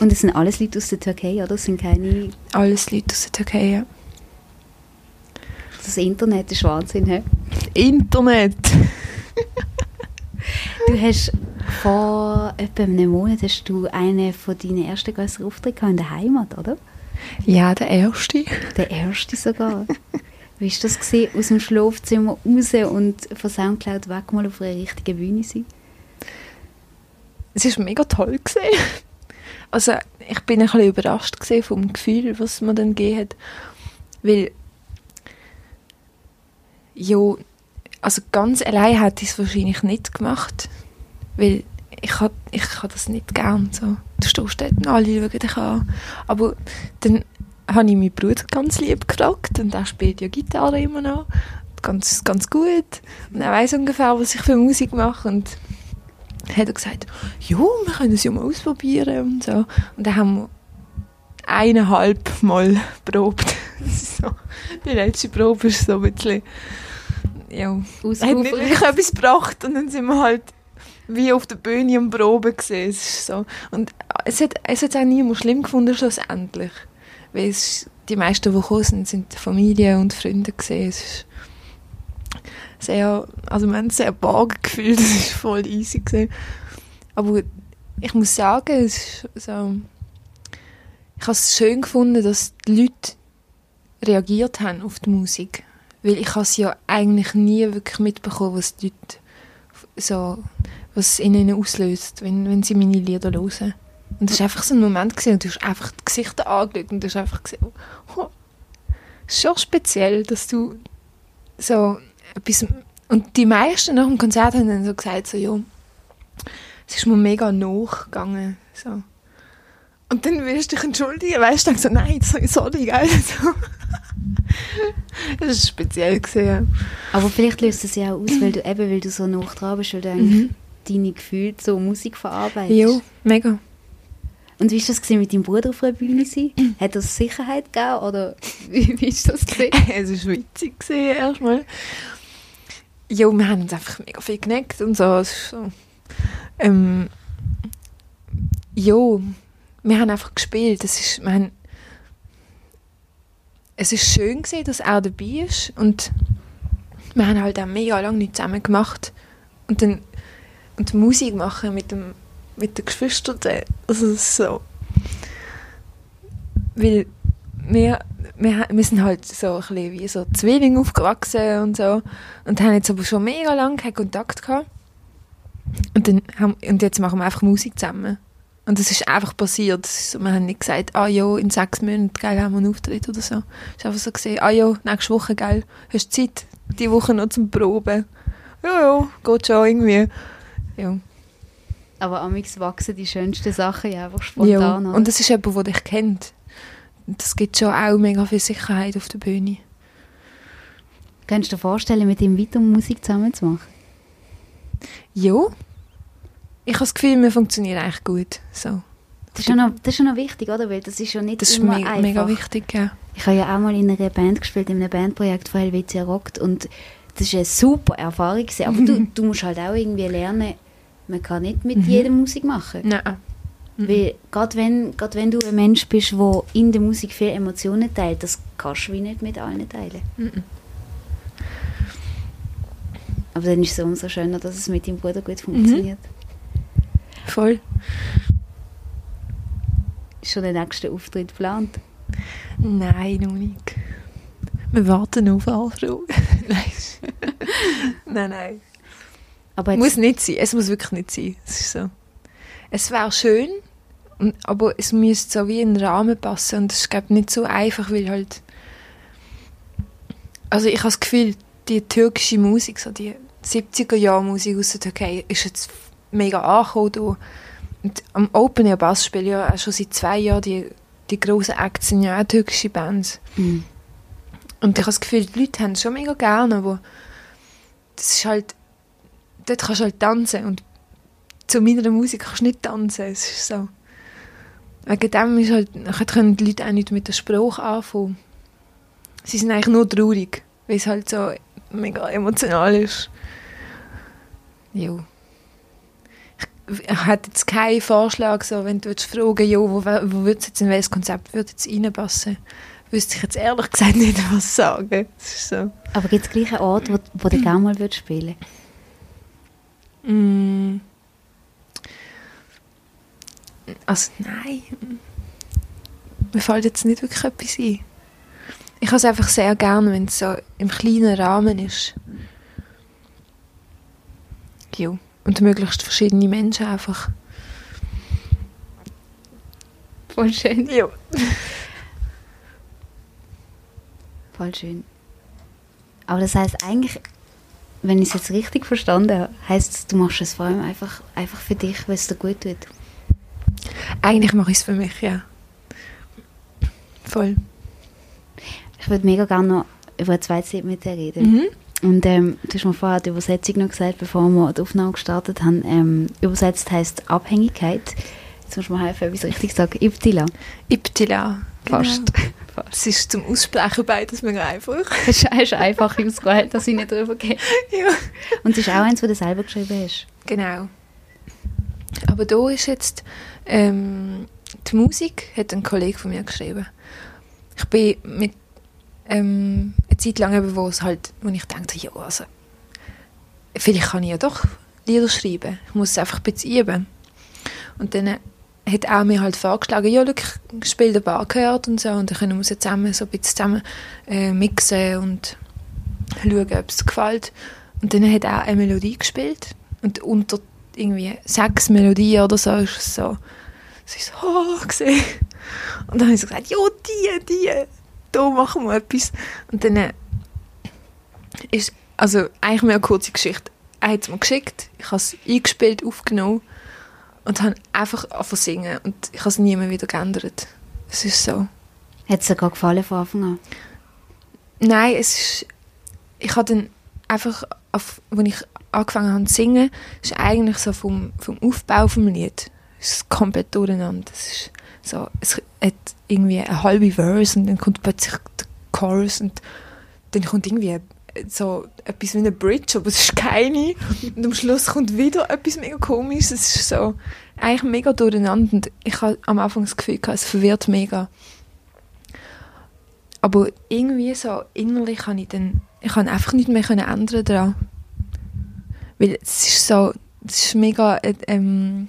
Und es sind alles Leute aus der Türkei, oder? Es sind keine... Alles Leute aus der Türkei, ja. Das Internet ist Wahnsinn, hä? Internet! Du hast vor etwa einem Monat hast du einen von deinen ersten grösseren Auftritten in der Heimat, oder? Ja, der erste. Der erste sogar. Wie war das, gewesen, aus dem Schlafzimmer raus und von Soundcloud weg mal auf einer richtigen Bühne sein? Es war mega toll. Gewesen. Also, ich bin ein bisschen überrascht vom Gefühl, was man dann gegeben hat. Weil, ja, also ganz allein hätte ich es wahrscheinlich nicht gemacht. Weil ich habe ich ha das nicht gern. So. Du stehst dort und alle schauen dich an. Aber dann habe ich meinen Bruder ganz lieb gefragt und er spielt ja Gitarre immer noch. Ganz, ganz gut. Und er weiß ungefähr, was ich für Musik mache. Und dann hat er gesagt, ja, wir können es ja mal ausprobieren und so. Und dann haben wir eineinhalb Mal probt. So, die letzte Probe ist so ein bisschen, ja, hat nicht wirklich etwas gebracht und dann sind wir halt wie auf der Bühne am Proben gesehen. Es so. Und es hat es hat auch niemand schlimm gefunden schlussendlich. Weil es, die meisten, die gekommen sind, sind Familie und Freunde gesehen. Es ist sehr, also wir haben sehr barg gefühlt, es ist voll easy gewesen. Aber ich muss sagen, es so, ich habe es schön gefunden, dass die Leute reagiert haben auf die Musik. Weil ich habe es ja eigentlich nie wirklich mitbekommen, was die Leute so, was in ihnen auslöst, wenn, wenn sie meine Lieder hören. Und das war einfach so ein Moment gewesen, und du hast einfach die Gesichter angeschaut und du hast einfach gesehen, oh, ist schon speziell, dass du so etwas, und die meisten nach dem Konzert haben dann so gesagt, so, ja, es ist mir mega nachgegangen, so. Und dann willst du dich entschuldigen, weißt du, so, nein, sorry, gell, so. Das ist speziell gewesen, ja. Aber vielleicht löst es ja auch aus, weil du eben, weil du so nah dran bist, du eigentlich deine Gefühle so Musik verarbeitest. Jo, mega. Und wie war das gewesen, mit deinem Bruder auf einer Bühne sein? Hat das Sicherheit gegeben oder wie, wie ist das gewesen? es war witzig gewesen, erstmal. Ja, wir haben uns einfach mega viel geneckt und so. Es ist so. Ähm, ja, wir haben einfach gespielt. Es ist, wir haben, es ist schön gewesen, dass er dabei ist und wir haben halt auch mega lange nicht zusammen gemacht. Und dann und Musik machen mit dem mit den Geschwistern, also so, weil wir, wir, wir sind halt so ein bisschen wie so Zwillinge aufgewachsen und so. Und haben jetzt aber schon mega lange keinen Kontakt gehabt. Und dann haben, und jetzt machen wir einfach Musik zusammen und das ist einfach passiert. Ist wir haben nicht gesagt, ah ja, in sechs Monaten geil, haben wir einen Auftritt oder so. Es ist einfach so gesehen, ah ja, nächste Woche geil, hast du Zeit, die Woche noch zum Proben. Ja, ja, geht schon irgendwie. Ja. Aber amix wachsen die schönsten Sachen ja einfach ja. spontan. oder? Und das ist jemand, der dich kennt. Das gibt schon auch mega viel Sicherheit auf der Bühne. Könntest du dir vorstellen, mit ihm weiter Musik zusammen zu machen? Ja. Ich habe das Gefühl, wir funktionieren eigentlich gut. So. Das ist, ja noch, das ist ja noch wichtig, oder? Weil das ist ja nicht Das ist immer me einfach. mega wichtig, ja. Ich habe ja auch mal in einer Band gespielt, in einem Bandprojekt von Helvetia Rockt und das war eine super Erfahrung. gewesen. Aber du, du musst halt auch irgendwie lernen, man kann nicht mit Mhm. jedem Musik machen. Nein. Weil gerade wenn, gerade wenn du ein Mensch bist, der in der Musik viele Emotionen teilt, das kannst du wie nicht mit allen teilen. Mhm. Aber dann ist es umso schöner, dass es mit deinem Bruder gut funktioniert. Voll. Ist schon der nächste Auftritt geplant? Nein, noch nicht. Wir warten auf Anfrage. nein. nein, nein. Aber muss nicht sein. Es muss wirklich nicht sein. Es ist so. Es wäre schön, aber es müsste so wie in den Rahmen passen und das ist nicht so einfach, weil halt also ich habe das Gefühl, die türkische Musik, so die 70er-Jahr-Musik aus der Türkei, ist jetzt mega angekommen. hier. Und am Open Air Bass spiele ich ja auch schon seit zwei Jahren die, die grossen Acts sind ja auch türkische Bands. Mhm. Und ich habe das Gefühl, die Leute haben es schon mega gerne, aber das ist halt, dort kannst du halt tanzen und zu meiner Musik kannst du nicht tanzen. Es ist so. Wegen dem ist halt, können die Leute auch nicht mit der Sprache anfangen. Sie sind eigentlich nur traurig, weil es halt so mega emotional ist. Jo. Hätte jetzt keinen Vorschlag, so, wenn du jetzt fragen ja, wo, wo würde jetzt in welches Konzept würde jetzt reinpassen, wüsste ich jetzt ehrlich gesagt nicht, was sagen. So. Aber gibt es gleich einen Ort, wo, wo du gerne mal würdest spielen Mm. Also nein. Mir fällt jetzt nicht wirklich etwas ein. Ich habe es einfach sehr gerne, wenn es so im kleinen Rahmen ist. Jo. Und möglichst verschiedene Menschen einfach. Voll schön. Jo. Voll schön. Aber das heißt eigentlich, wenn ich es jetzt richtig verstanden habe, heißt es, du machst es vor allem einfach, einfach für dich, weil es dir gut tut. Eigentlich mache ich es für mich, ja. Voll. Ich würde mega gerne noch über eine zweite Zeit mit dir reden. Mhm. Und ähm, du hast mir vorher die Übersetzung noch gesagt, bevor wir die Aufnahme gestartet haben. Ähm, übersetzt heißt Abhängigkeit. Jetzt musst du mir helfen, wie ich es richtig sage. Ibtila. Ibtila. Fast. Genau. Es ist zum Aussprechen beides mega einfach. Hast du einfach ausgewählt, dass ich nicht drüber gehe. ja. Und es ist auch eins, das du selber geschrieben hast. Genau. Aber da ist jetzt ähm, die Musik hat ein Kollege von mir geschrieben. Ich bin mit ähm, eine Zeit lang wo es halt, wo ich dachte, ja, also vielleicht kann ich ja doch Lieder schreiben. Ich muss es einfach ein üben. Und dann hat er mir halt vorgeschlagen, ja, ich spiele den Bar gehört und so, und dann können wir sie zusammen so ein bisschen zusammen äh, mixen und schauen, ob es gefällt. Und dann hat er eine Melodie gespielt und unter irgendwie sechs Melodien oder so ist es so, es ist so, oh, gesehen. Und dann habe ich so gesagt, ja, die, die, da machen wir etwas. Und dann äh, ist, also eigentlich mehr eine kurze Geschichte. Er hat es mir geschickt, ich habe es eingespielt, aufgenommen und habe einfach angefangen zu singen und ich habe es nie mehr wieder geändert. Es ist so. Hat es dir gerade gefallen von Anfang an? Nein, es ist, ich habe dann einfach, auf, als ich angefangen habe zu singen, ist eigentlich so vom, vom Aufbau vom Lied, es ist komplett durcheinander. Es ist so, es hat irgendwie eine halbe Verse und dann kommt plötzlich der Chorus und dann kommt irgendwie so etwas wie eine Bridge, aber es ist keine. Und am Schluss kommt wieder etwas mega komisches. Es ist so eigentlich mega durcheinander und ich habe am Anfang das Gefühl gehabt, es verwirrt mega. Aber irgendwie so innerlich kann ich dann, ich kann einfach nicht mehr ändern daran. Weil es ist so, es ist mega, äh, ähm,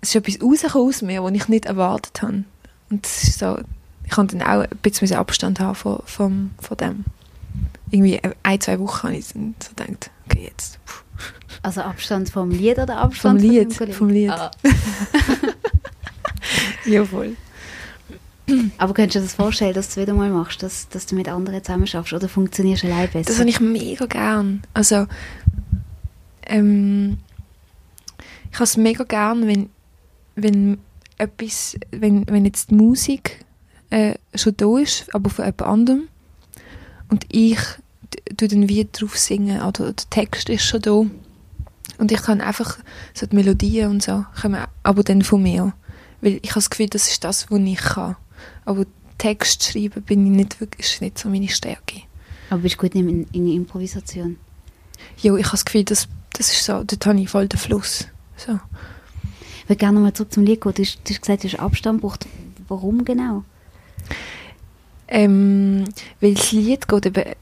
es ist etwas rausgekommen aus mir, was ich nicht erwartet habe. Und es ist so, ich kann dann auch ein bisschen Abstand haben von, von, von dem. Irgendwie ein, zwei Wochen habe ich dann so gedacht, okay, jetzt. Puh. Also Abstand vom Lied oder Vom Abstand von Lied, vom Lied. Ah. Ja, voll. Aber könntest du dir das vorstellen, dass du es wieder mal machst, dass, dass du mit anderen zusammen schaffst oder funktionierst du allein besser? Das habe ich mega gern. Also, ähm, ich habe es mega gern, wenn, wenn etwas, wenn, wenn jetzt die Musik äh, schon da ist, aber von jemand anderem und ich tue dann wie drauf singen oder der Text ist schon da und ich kann einfach so die Melodien und so kommen aber dann von mir, weil ich habe das Gefühl, das ist das, was ich kann. Aber Text schreiben bin ich nicht wirklich, ist nicht so meine Stärke. Aber bist du gut in, in der Improvisation? Ja, ich habe das Gefühl, das, das ist so, dort habe ich voll den Fluss. So. Ich würde gerne nochmal zurück zum Lied gehen. Du hast, du hast gesagt, du hast Abstand gebraucht. Warum genau? Ähm, weil das Lied geht eben,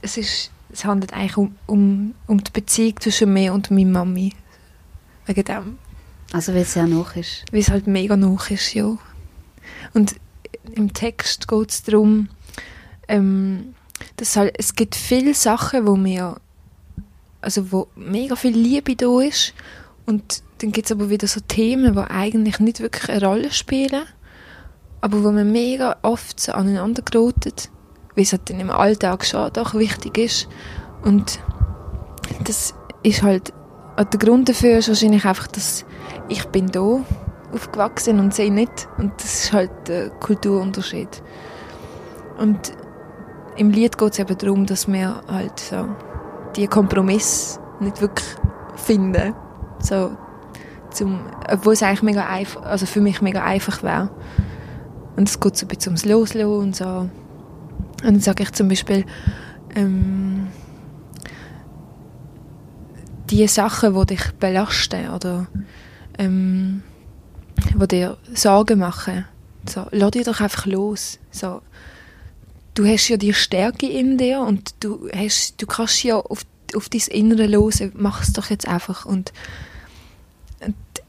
es, ist, es handelt eigentlich um, um, um die Beziehung zwischen mir und meiner Mami. Wegen dem. Also weil es sehr noch ist. Weil es halt mega noch ist, ja. Und im Text geht es darum, ähm, dass halt, es gibt viele Sachen, wo mir, also wo mega viel Liebe da ist und dann gibt es aber wieder so Themen, die eigentlich nicht wirklich eine Rolle spielen, aber wo man mega oft so aneinander geraten wie es halt dann im Alltag schon doch wichtig ist. Und das ist halt, der Grund dafür ist wahrscheinlich einfach, dass ich bin da aufgewachsen und sie nicht. Und das ist halt der Kulturunterschied. Und im Lied geht es eben darum, dass wir halt so die Kompromiss nicht wirklich finden. So, zum, obwohl es eigentlich mega einfach, also für mich mega einfach wäre. Und es geht so ein bisschen ums Loslassen und so. Und dann sage ich zum Beispiel, ähm, die Sachen, die dich belasten oder ähm, die dir Sorgen machen, so, lass dich doch einfach los. So, du hast ja die Stärke in dir und du, hast, du kannst ja auf, auf dein Innere los, mach es doch jetzt einfach. Und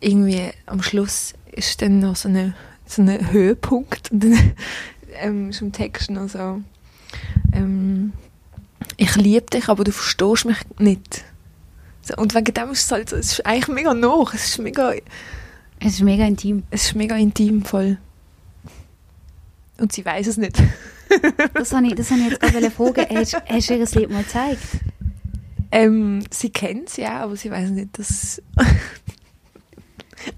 irgendwie am Schluss ist dann noch so ein so eine Höhepunkt und dann ähm, ist im Text noch so ähm, ich liebe dich, aber du verstehst mich nicht. So, und wegen dem ist es halt so, es ist eigentlich mega noch, es ist mega, Es ist mega intim. es ist mega intim voll. Und sie weiß es nicht. Das habe ich, das ich jetzt gerade fragen. Hast, hast du ihr das Lied mal gezeigt? Ähm, sie kennt es ja, aber sie weiß nicht, dass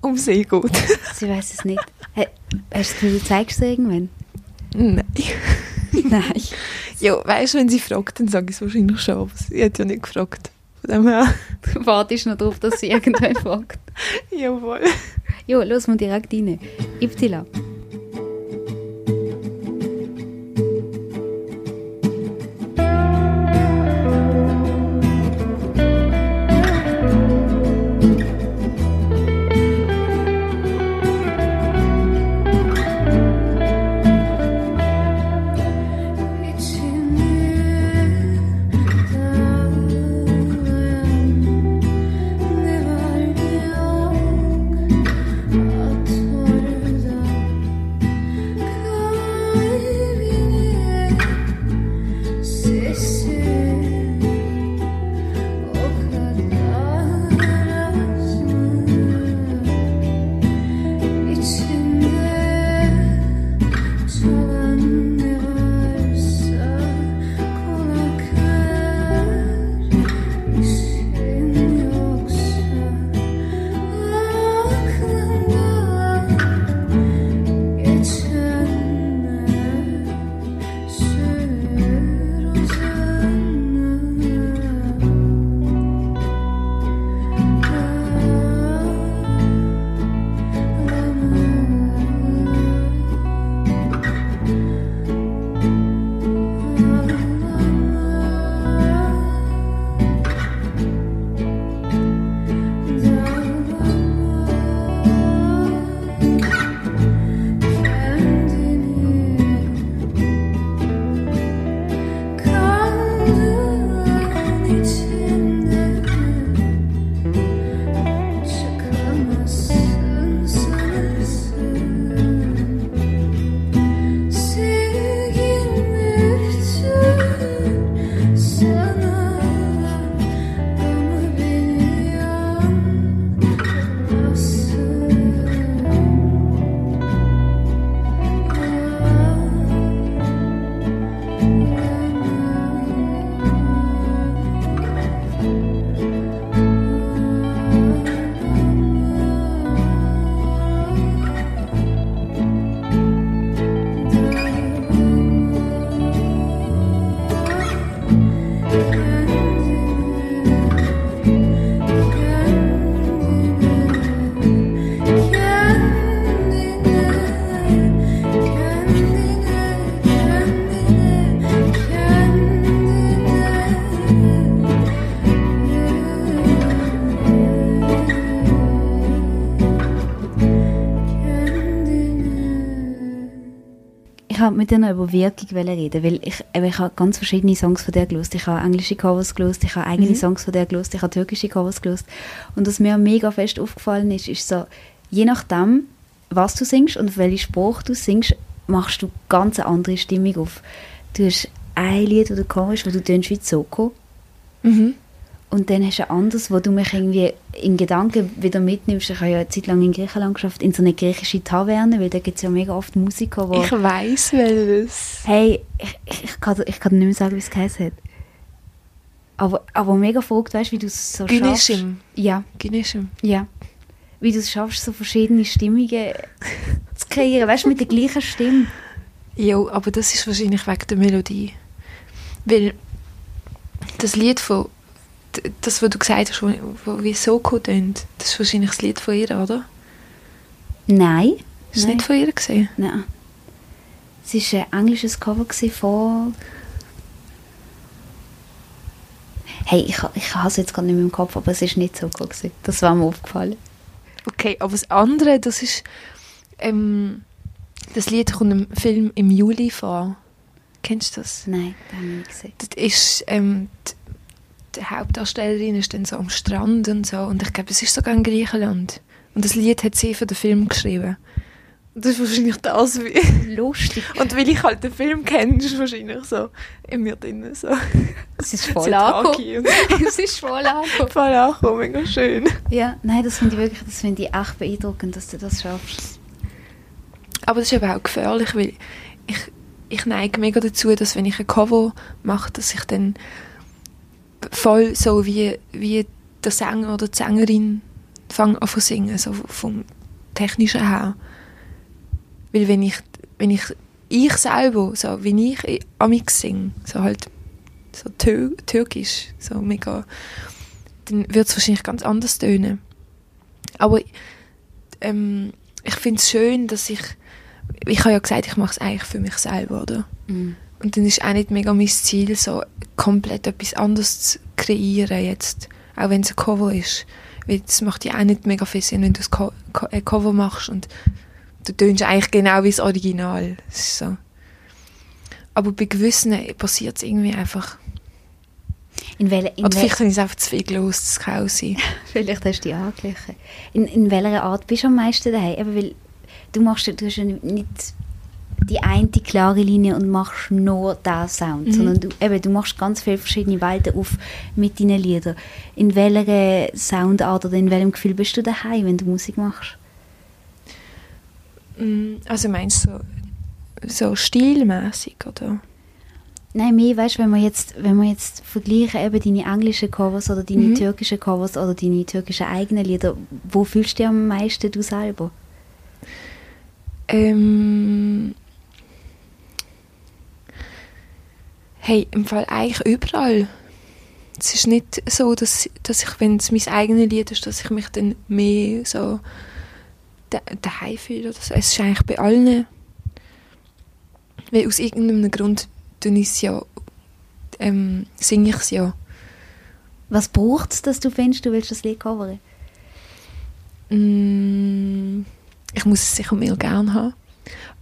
um sie geht. Sie weiß es nicht. Ha- Hast du das Gefühl, du zeigst es irgendwann? Nein. Nein. Ja, weißt du, wenn sie fragt, dann sage ich es wahrscheinlich schon, aber sie hat ja nicht gefragt. Von dem her. Du wartest noch darauf, dass sie irgendwann fragt. Jawohl. Jo, los mal direkt rein. Ibtila. Ich wollte mit dir noch über Wirkung reden, weil ich, ich habe ganz verschiedene Songs von dir gelöst. Ich habe englische Covers gelöst, ich habe eigene Songs von dir gelöst, ich habe türkische Covers gelöst. Und was mir mega fest aufgefallen ist, ist so, je nachdem, was du singst und auf welche Sprache du singst, machst du ganz eine andere Stimmung auf. Du hast ein Lied, das du kommst, wo du tönst wie Zoko. Mhm. Und dann hast du ein anderes, wo du mich irgendwie in Gedanken wieder mitnimmst. Ich habe ja eine Zeit lang in Griechenland geschafft, in so eine griechische Taverne, weil da gibt es ja mega oft Musiker, die... Ich weiss welches. Hey, ich, ich, ich, kann, ich kann dir nicht mehr sagen, wie es geheißen hat. Aber, aber mega verrückt, weißt du, wie du es so schaffst. Gynischim. Ja, Gynischim. ja. Wie du es schaffst, so verschiedene Stimmungen zu kreieren, weißt du, mit der gleichen Stimme. Ja, aber das ist wahrscheinlich wegen der Melodie. Weil das Lied von, das, was du gesagt hast, wie Soko tönt, das ist wahrscheinlich das Lied von ihr, oder? Nein. Ist es Nein. nicht von ihr gesehen? Nein. Es war ein englisches Cover gewesen von. Hey, ich, ich habe es jetzt gerade nicht mehr im Kopf, aber es war nicht so gut. Gewesen. Das war mir aufgefallen. Okay, aber das andere, das ist, ähm, das Lied kommt im Film im Juli vor. Kennst du das? Nein, das habe ich nicht gesehen. Das ist, ähm, die, die Hauptdarstellerin ist dann so am Strand und so und ich glaube, es ist sogar in Griechenland. Und das Lied hat sie für den Film geschrieben. Und das ist wahrscheinlich das, wie... Lustig. Und weil ich halt den Film kenne, ist es wahrscheinlich so in mir drin so. Es ist voll angekommen. es ist voll angekommen. Voll angekommen, mega schön. Ja, nein, das finde ich wirklich, das finde ich echt beeindruckend, dass du das schaffst. Aber das ist eben auch gefährlich, weil ich, ich neige mega dazu, dass wenn ich ein Cover mache, dass ich dann voll so wie, wie der Sänger oder die Sängerin fange an zu singen, so vom Technischen her. Weil wenn ich, wenn ich, ich selber, so wie ich amix singe, so halt so tür türkisch, so mega, dann wird es wahrscheinlich ganz anders tönen. Aber ähm, ich finde es schön, dass ich, ich habe ja gesagt, ich mache es eigentlich für mich selber, oder? Mhm. Und dann ist auch nicht mega mein Ziel, so komplett etwas anderes zu kreieren jetzt, auch wenn es ein Cover ist. Weil das macht ja auch nicht mega viel Sinn, wenn du ein, Co Co ein Cover machst und du tönst eigentlich genau wie das Original. Das ist so. Aber bei gewissen passiert es irgendwie einfach. In, wel, in, Oder vielleicht ich es einfach zu viel los, das kann auch sein. vielleicht hast du dich angeglichen. In, in welcher Art bist du am meisten daheim? Eben, weil du machst, du hast ja nicht die eine klare Linie und machst nur diesen Sound, Mhm. sondern du, eben, du machst ganz viele verschiedene Welten auf mit deinen Liedern. In welcher Soundart oder in welchem Gefühl bist du daheim, wenn du Musik machst? Mm, Also meinst du so, so stilmäßig, oder? Nein, mehr, weißt, wenn wir jetzt, wenn wir jetzt vergleichen, eben deine englischen Covers oder deine Mhm. türkischen Covers oder deine türkischen eigenen Lieder, wo fühlst du dich am meisten du selber? Ähm, hey, im Fall eigentlich überall. Es ist nicht so, dass, dass ich, wenn es mein eigenes Lied ist, dass ich mich dann mehr so da- daheim fühle oder so. Es ist eigentlich bei allen. Weil aus irgendeinem Grund tue ich ja, ähm, singe ich es ja. Was braucht es, dass du findest, du willst das Lied covern? Mm, ich muss es sicher mehr gerne haben.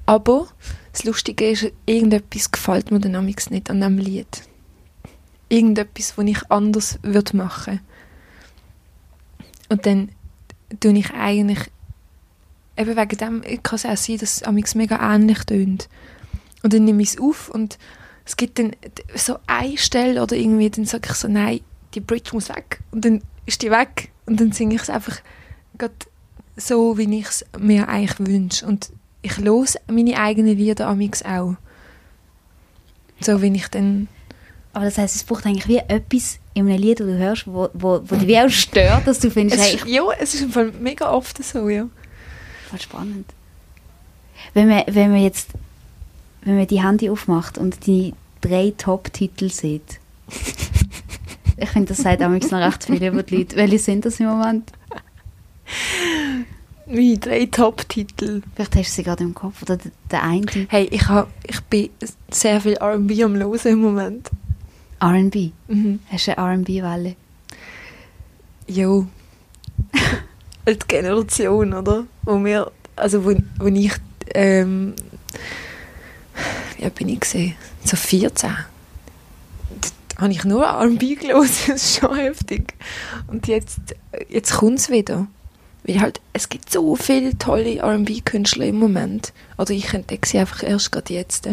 Aber das Lustige ist, irgendetwas gefällt mir dann nicht an diesem Lied. Irgendetwas, was ich anders würde machen Und dann tue ich eigentlich, eben wegen dem kann es auch sein, dass es mega ähnlich tönt. Und dann nehme ich es auf und es gibt dann so eine Stelle oder irgendwie, dann sage ich so, nein, die Bridge muss weg. Und dann ist die weg und dann singe ich es einfach so, wie ich es mir eigentlich wünsche. Und ich los meine eigenen Lieder amix auch. So, wenn ich dann... Aber das heisst, es braucht eigentlich wie etwas in einem Lied, das du hörst, wo, wo, wo dich wie auch stört, dass du findest, Es hey, ist, ja, es ist im Fall mega oft so, ja. Voll spannend. Wenn man, wenn man jetzt wenn man die Handy aufmacht und die drei Top-Titel sieht, ich finde, das sagt auch noch recht viel über die Leute. Welche sind das im Moment? Meine drei Top-Titel. Vielleicht hast du sie gerade im Kopf. Oder der, eine. Hey, ich, hab, ich bin sehr viel R&B am Hören im Moment. R&B. Mhm. Hast du eine R&B-Welle? Jo. die Generation, oder? Wo wir, also wo, wo ich, ähm, ja, bin ich gesehen, so 14. Da habe ich nur R&B gelesen, das ist schon heftig. Und jetzt, jetzt kommt es wieder. Weil halt, es gibt so viele tolle R&B-Künstler im Moment. Oder ich entdecke sie einfach erst gerade jetzt.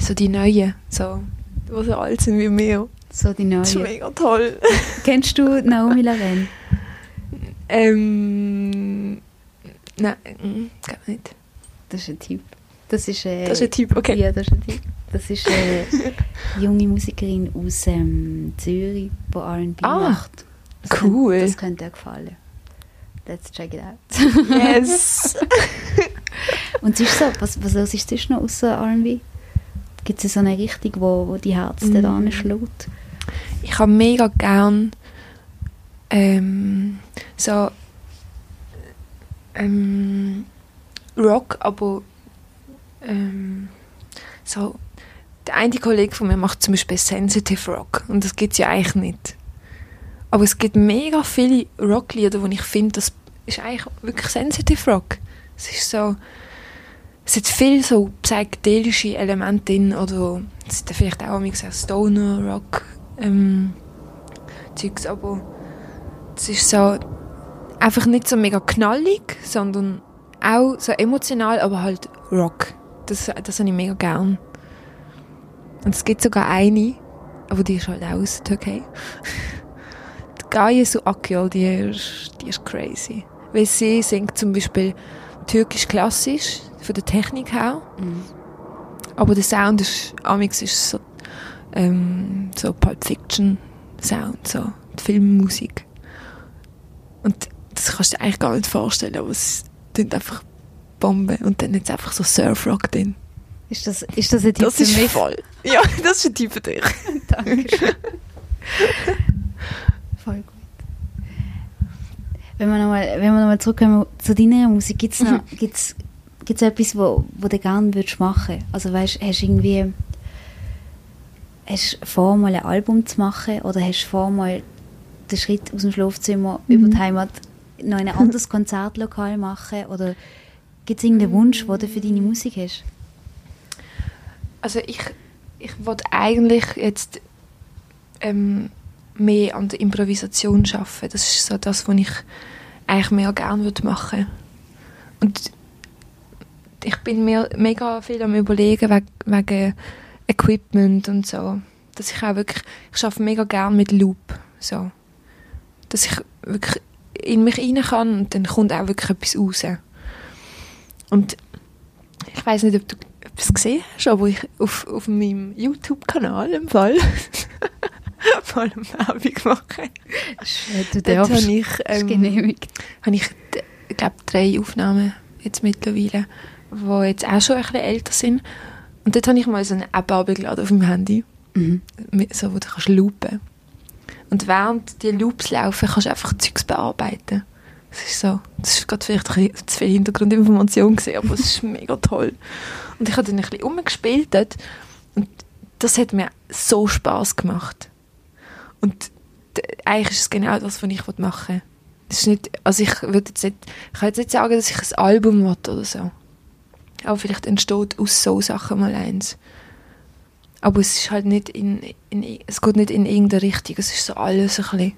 So die neuen, so, die so alt sind wie mir. So die Das ist mega toll. Kennst du Naomi Laren? Ähm, nein, mm, glaub nicht. Das ist ein Typ. Das ist, äh, Das ist ein Typ, okay. Ja, das ist ein Typ. Das ist eine junge Musikerin aus ähm, Zürich, die R&B Ah, macht. Das cool. Könnte, das könnte dir gefallen. Let's check it out. Yes. Und sonst so, was, was hörst du sonst noch außer R&B? Gibt es so eine Richtung, wo, wo die Herz Mm. mm. da anschlägt? ich habe mega gern ähm, so ähm, Rock, aber ähm, so der eine Kollege von mir macht zum Beispiel Sensitive Rock und das gibt es ja eigentlich nicht. Aber es gibt mega viele Rocklieder, wo ich finde, das ist eigentlich wirklich Sensitive Rock. Es ist so es hat viel so psychedelische Elemente drin oder es ist vielleicht auch so Stoner Rock ähm, Zeugs, aber es ist so einfach nicht so mega knallig, sondern auch so emotional, aber halt Rock. Das, das habe ich mega gern. Und es gibt sogar eine, aber die ist halt auch aus der Türkei. Die Gaye Suakyol, die ist, die ist crazy. Weil sie singt zum Beispiel türkisch klassisch, von der Technik her. Mhm. Aber der Sound ist, amix ist so, ähm, so Pulp Fiction Sound, so die Filmmusik. Und das kannst du dir eigentlich gar nicht vorstellen, aber es klingt einfach Bombe und dann jetzt einfach so Surfrock drin. Ist das, ist das ein Tipp Das für ist mich? voll. Ja, das ist ein Typ für dich. Dankeschön. Voll gut. Wenn wir nochmal wenn wir zurückkommen zu deiner Musik, gibt es noch gibt's, gibt's etwas, wo, wo du gerne würdest machen? Also weißt, hast du irgendwie hast du vor, mal ein Album zu machen oder hast du vor, mal den Schritt aus dem Schlafzimmer über die Heimat noch in ein anderes Konzertlokal machen? Oder gibt es irgendeinen Wunsch, den du für deine Musik hast? Also ich, ich wollte eigentlich jetzt ähm, mehr an der Improvisation arbeiten. Das ist so das, was ich eigentlich mehr gerne würde machen Und ich bin mir mega viel am überlegen wegen, wegen Equipment und so. Dass ich auch wirklich, ich arbeite mega gerne mit Loop. So. Dass ich wirklich in mich rein kann und dann kommt auch wirklich etwas raus. Und ich weiß nicht, ob du etwas gesehen hast, aber ich auf, auf meinem YouTube-Kanal im Fall mal eine Werbung machen. Du Dort darfst. habe ich, ähm, genehmigt. habe ich, glaube, drei Aufnahmen jetzt mittlerweile, die jetzt auch schon ein bisschen älter sind. Und dort habe ich mal so eine App abgeladen auf meinem Handy, Mhm. so, wo du kannst loopen. Und während die Loops laufen, kannst du einfach Zeugs bearbeiten. Das ist so, das ist gerade vielleicht ein bisschen zu viel Hintergrundinformation gesehen, aber es ist mega toll. Und ich habe dann ein bisschen umgespielt dort und das hat mir so Spaß gemacht. Und eigentlich ist es genau das, was ich machen will. Es ist nicht, also ich würde jetzt nicht, ich kann jetzt nicht sagen, dass ich ein Album will oder so. Aber vielleicht entsteht aus so Sachen mal eins. Aber es ist halt nicht in, in, es geht nicht in irgendeine Richtung, es ist so alles ein bisschen.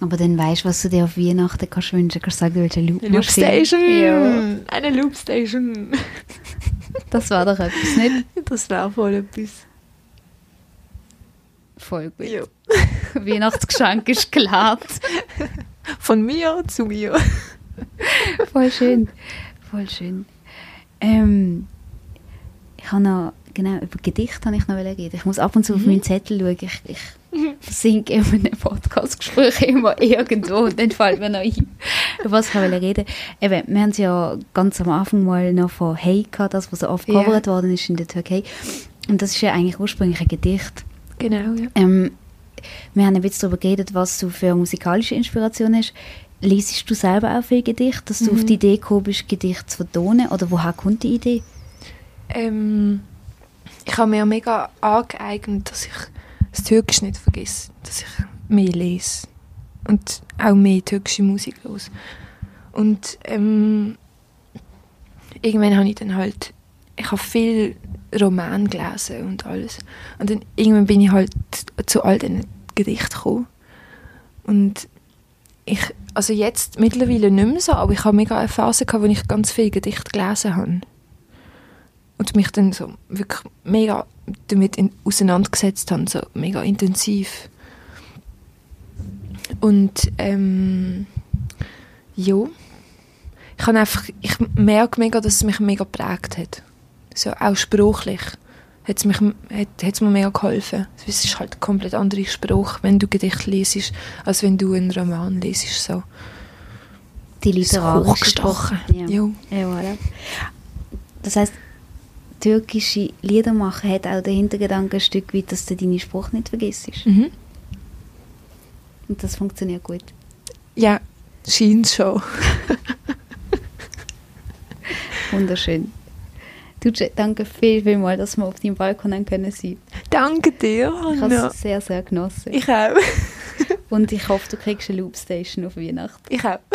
Aber dann weißt du, was du dir auf Weihnachten kannst wünschen. Kannst du sagen, du willst eine Eine Loopmaschine. Loopstation! Ja, Eine Loopstation! das war doch etwas, nicht? Das wäre voll etwas. Voll gut. Ja. Weihnachtsgeschenk ist gelad. Von mir zu mir. Voll schön. Voll schön. Ähm, ich habe noch, genau, über Gedicht habe ich noch reden. Ich muss ab und zu auf meinen Zettel schauen. Ich, ich singe in einem Podcastgespräch immer irgendwo und dann fällt mir noch ein, über was ich reden Eben, wir haben es ja ganz am Anfang mal noch von Hey gehabt, das, was so oft Ja. gecovert worden ist in der Türkei. Und das ist ja eigentlich ursprünglich ein Gedicht. Genau, ja. Ähm, wir haben ein bisschen darüber geredet, was du für musikalische Inspiration hast. Liesest du selber auch viel Gedicht, dass du Mhm. auf die Idee gekommen bist, Gedicht zu vertonen? Oder woher kommt die Idee? Ähm, ich habe mir mega angeeignet, dass ich das Türkisch nicht vergesse. Dass ich mehr lese. Und auch mehr türkische Musik los. Und ähm, irgendwann habe ich dann halt, ich habe viel Roman gelesen und alles. Und dann irgendwann bin ich halt zu all diesen Gedichten gekommen. Und ich, also jetzt mittlerweile nicht mehr so, aber ich habe mega eine Phase gehabt, wo ich ganz viel Gedicht gelesen habe. und mich dann so wirklich mega damit in, auseinandergesetzt habe, so mega intensiv. Und ähm, ja, ich habe einfach, ich merke mega, dass es mich mega geprägt hat. So auch sprachlich hat es mich, hat, hat's mir mega geholfen. Es ist halt ein komplett anderer Spruch, wenn du Gedicht lesest, als wenn du einen Roman lesest. So. Die literarische hochgestochen. Ja. Ja. Ja, voilà. Das heisst, türkische Lieder machen hat auch den Hintergedanken ein Stück weit, dass du deine Sprache nicht vergisst. Mhm. Und das funktioniert gut. Ja, scheint schon. Wunderschön. Tuce, danke viel, viel mal, dass wir auf deinem Balkon haben können sein. Danke dir, Ich habe es sehr, sehr genossen. Ich auch. Und ich hoffe, du kriegst eine Loopstation auf Weihnachten. Ich auch.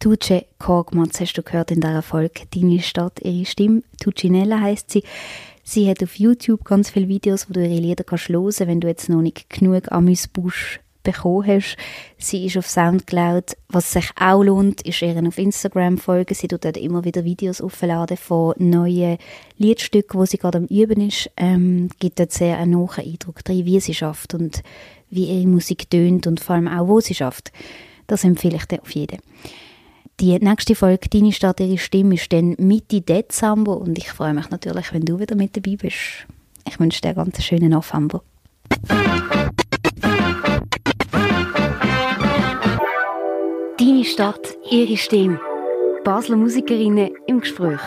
Tuce Korgmatz hast du gehört in der Erfolg Deine Stadt, ihre Stimme. Tucinella heißt sie. Sie hat auf YouTube ganz viele Videos, wo du ihre Lieder kannst hören, wenn du jetzt noch nicht genug Amüsbusch bekommen hast. Sie ist auf Soundcloud. Was sich auch lohnt, ist ihren auf Instagram folgen. Sie tut dort immer wieder Videos aufladen von neuen Liedstücken, wo sie gerade am Üben ist. Ähm, gibt dort sehr einen nahen Eindruck drin, wie sie schafft und wie ihre Musik tönt und vor allem auch, wo sie schafft. Das empfehle ich dir auf jeden. Die nächste Folge «Deine Stadt, ihre Stimme» ist dann Mitte Dezember und ich freue mich natürlich, wenn du wieder mit dabei bist. Ich wünsche dir einen ganz schönen November. Deine Stadt, ihre Stimme. Basler Musikerinnen im Gespräch.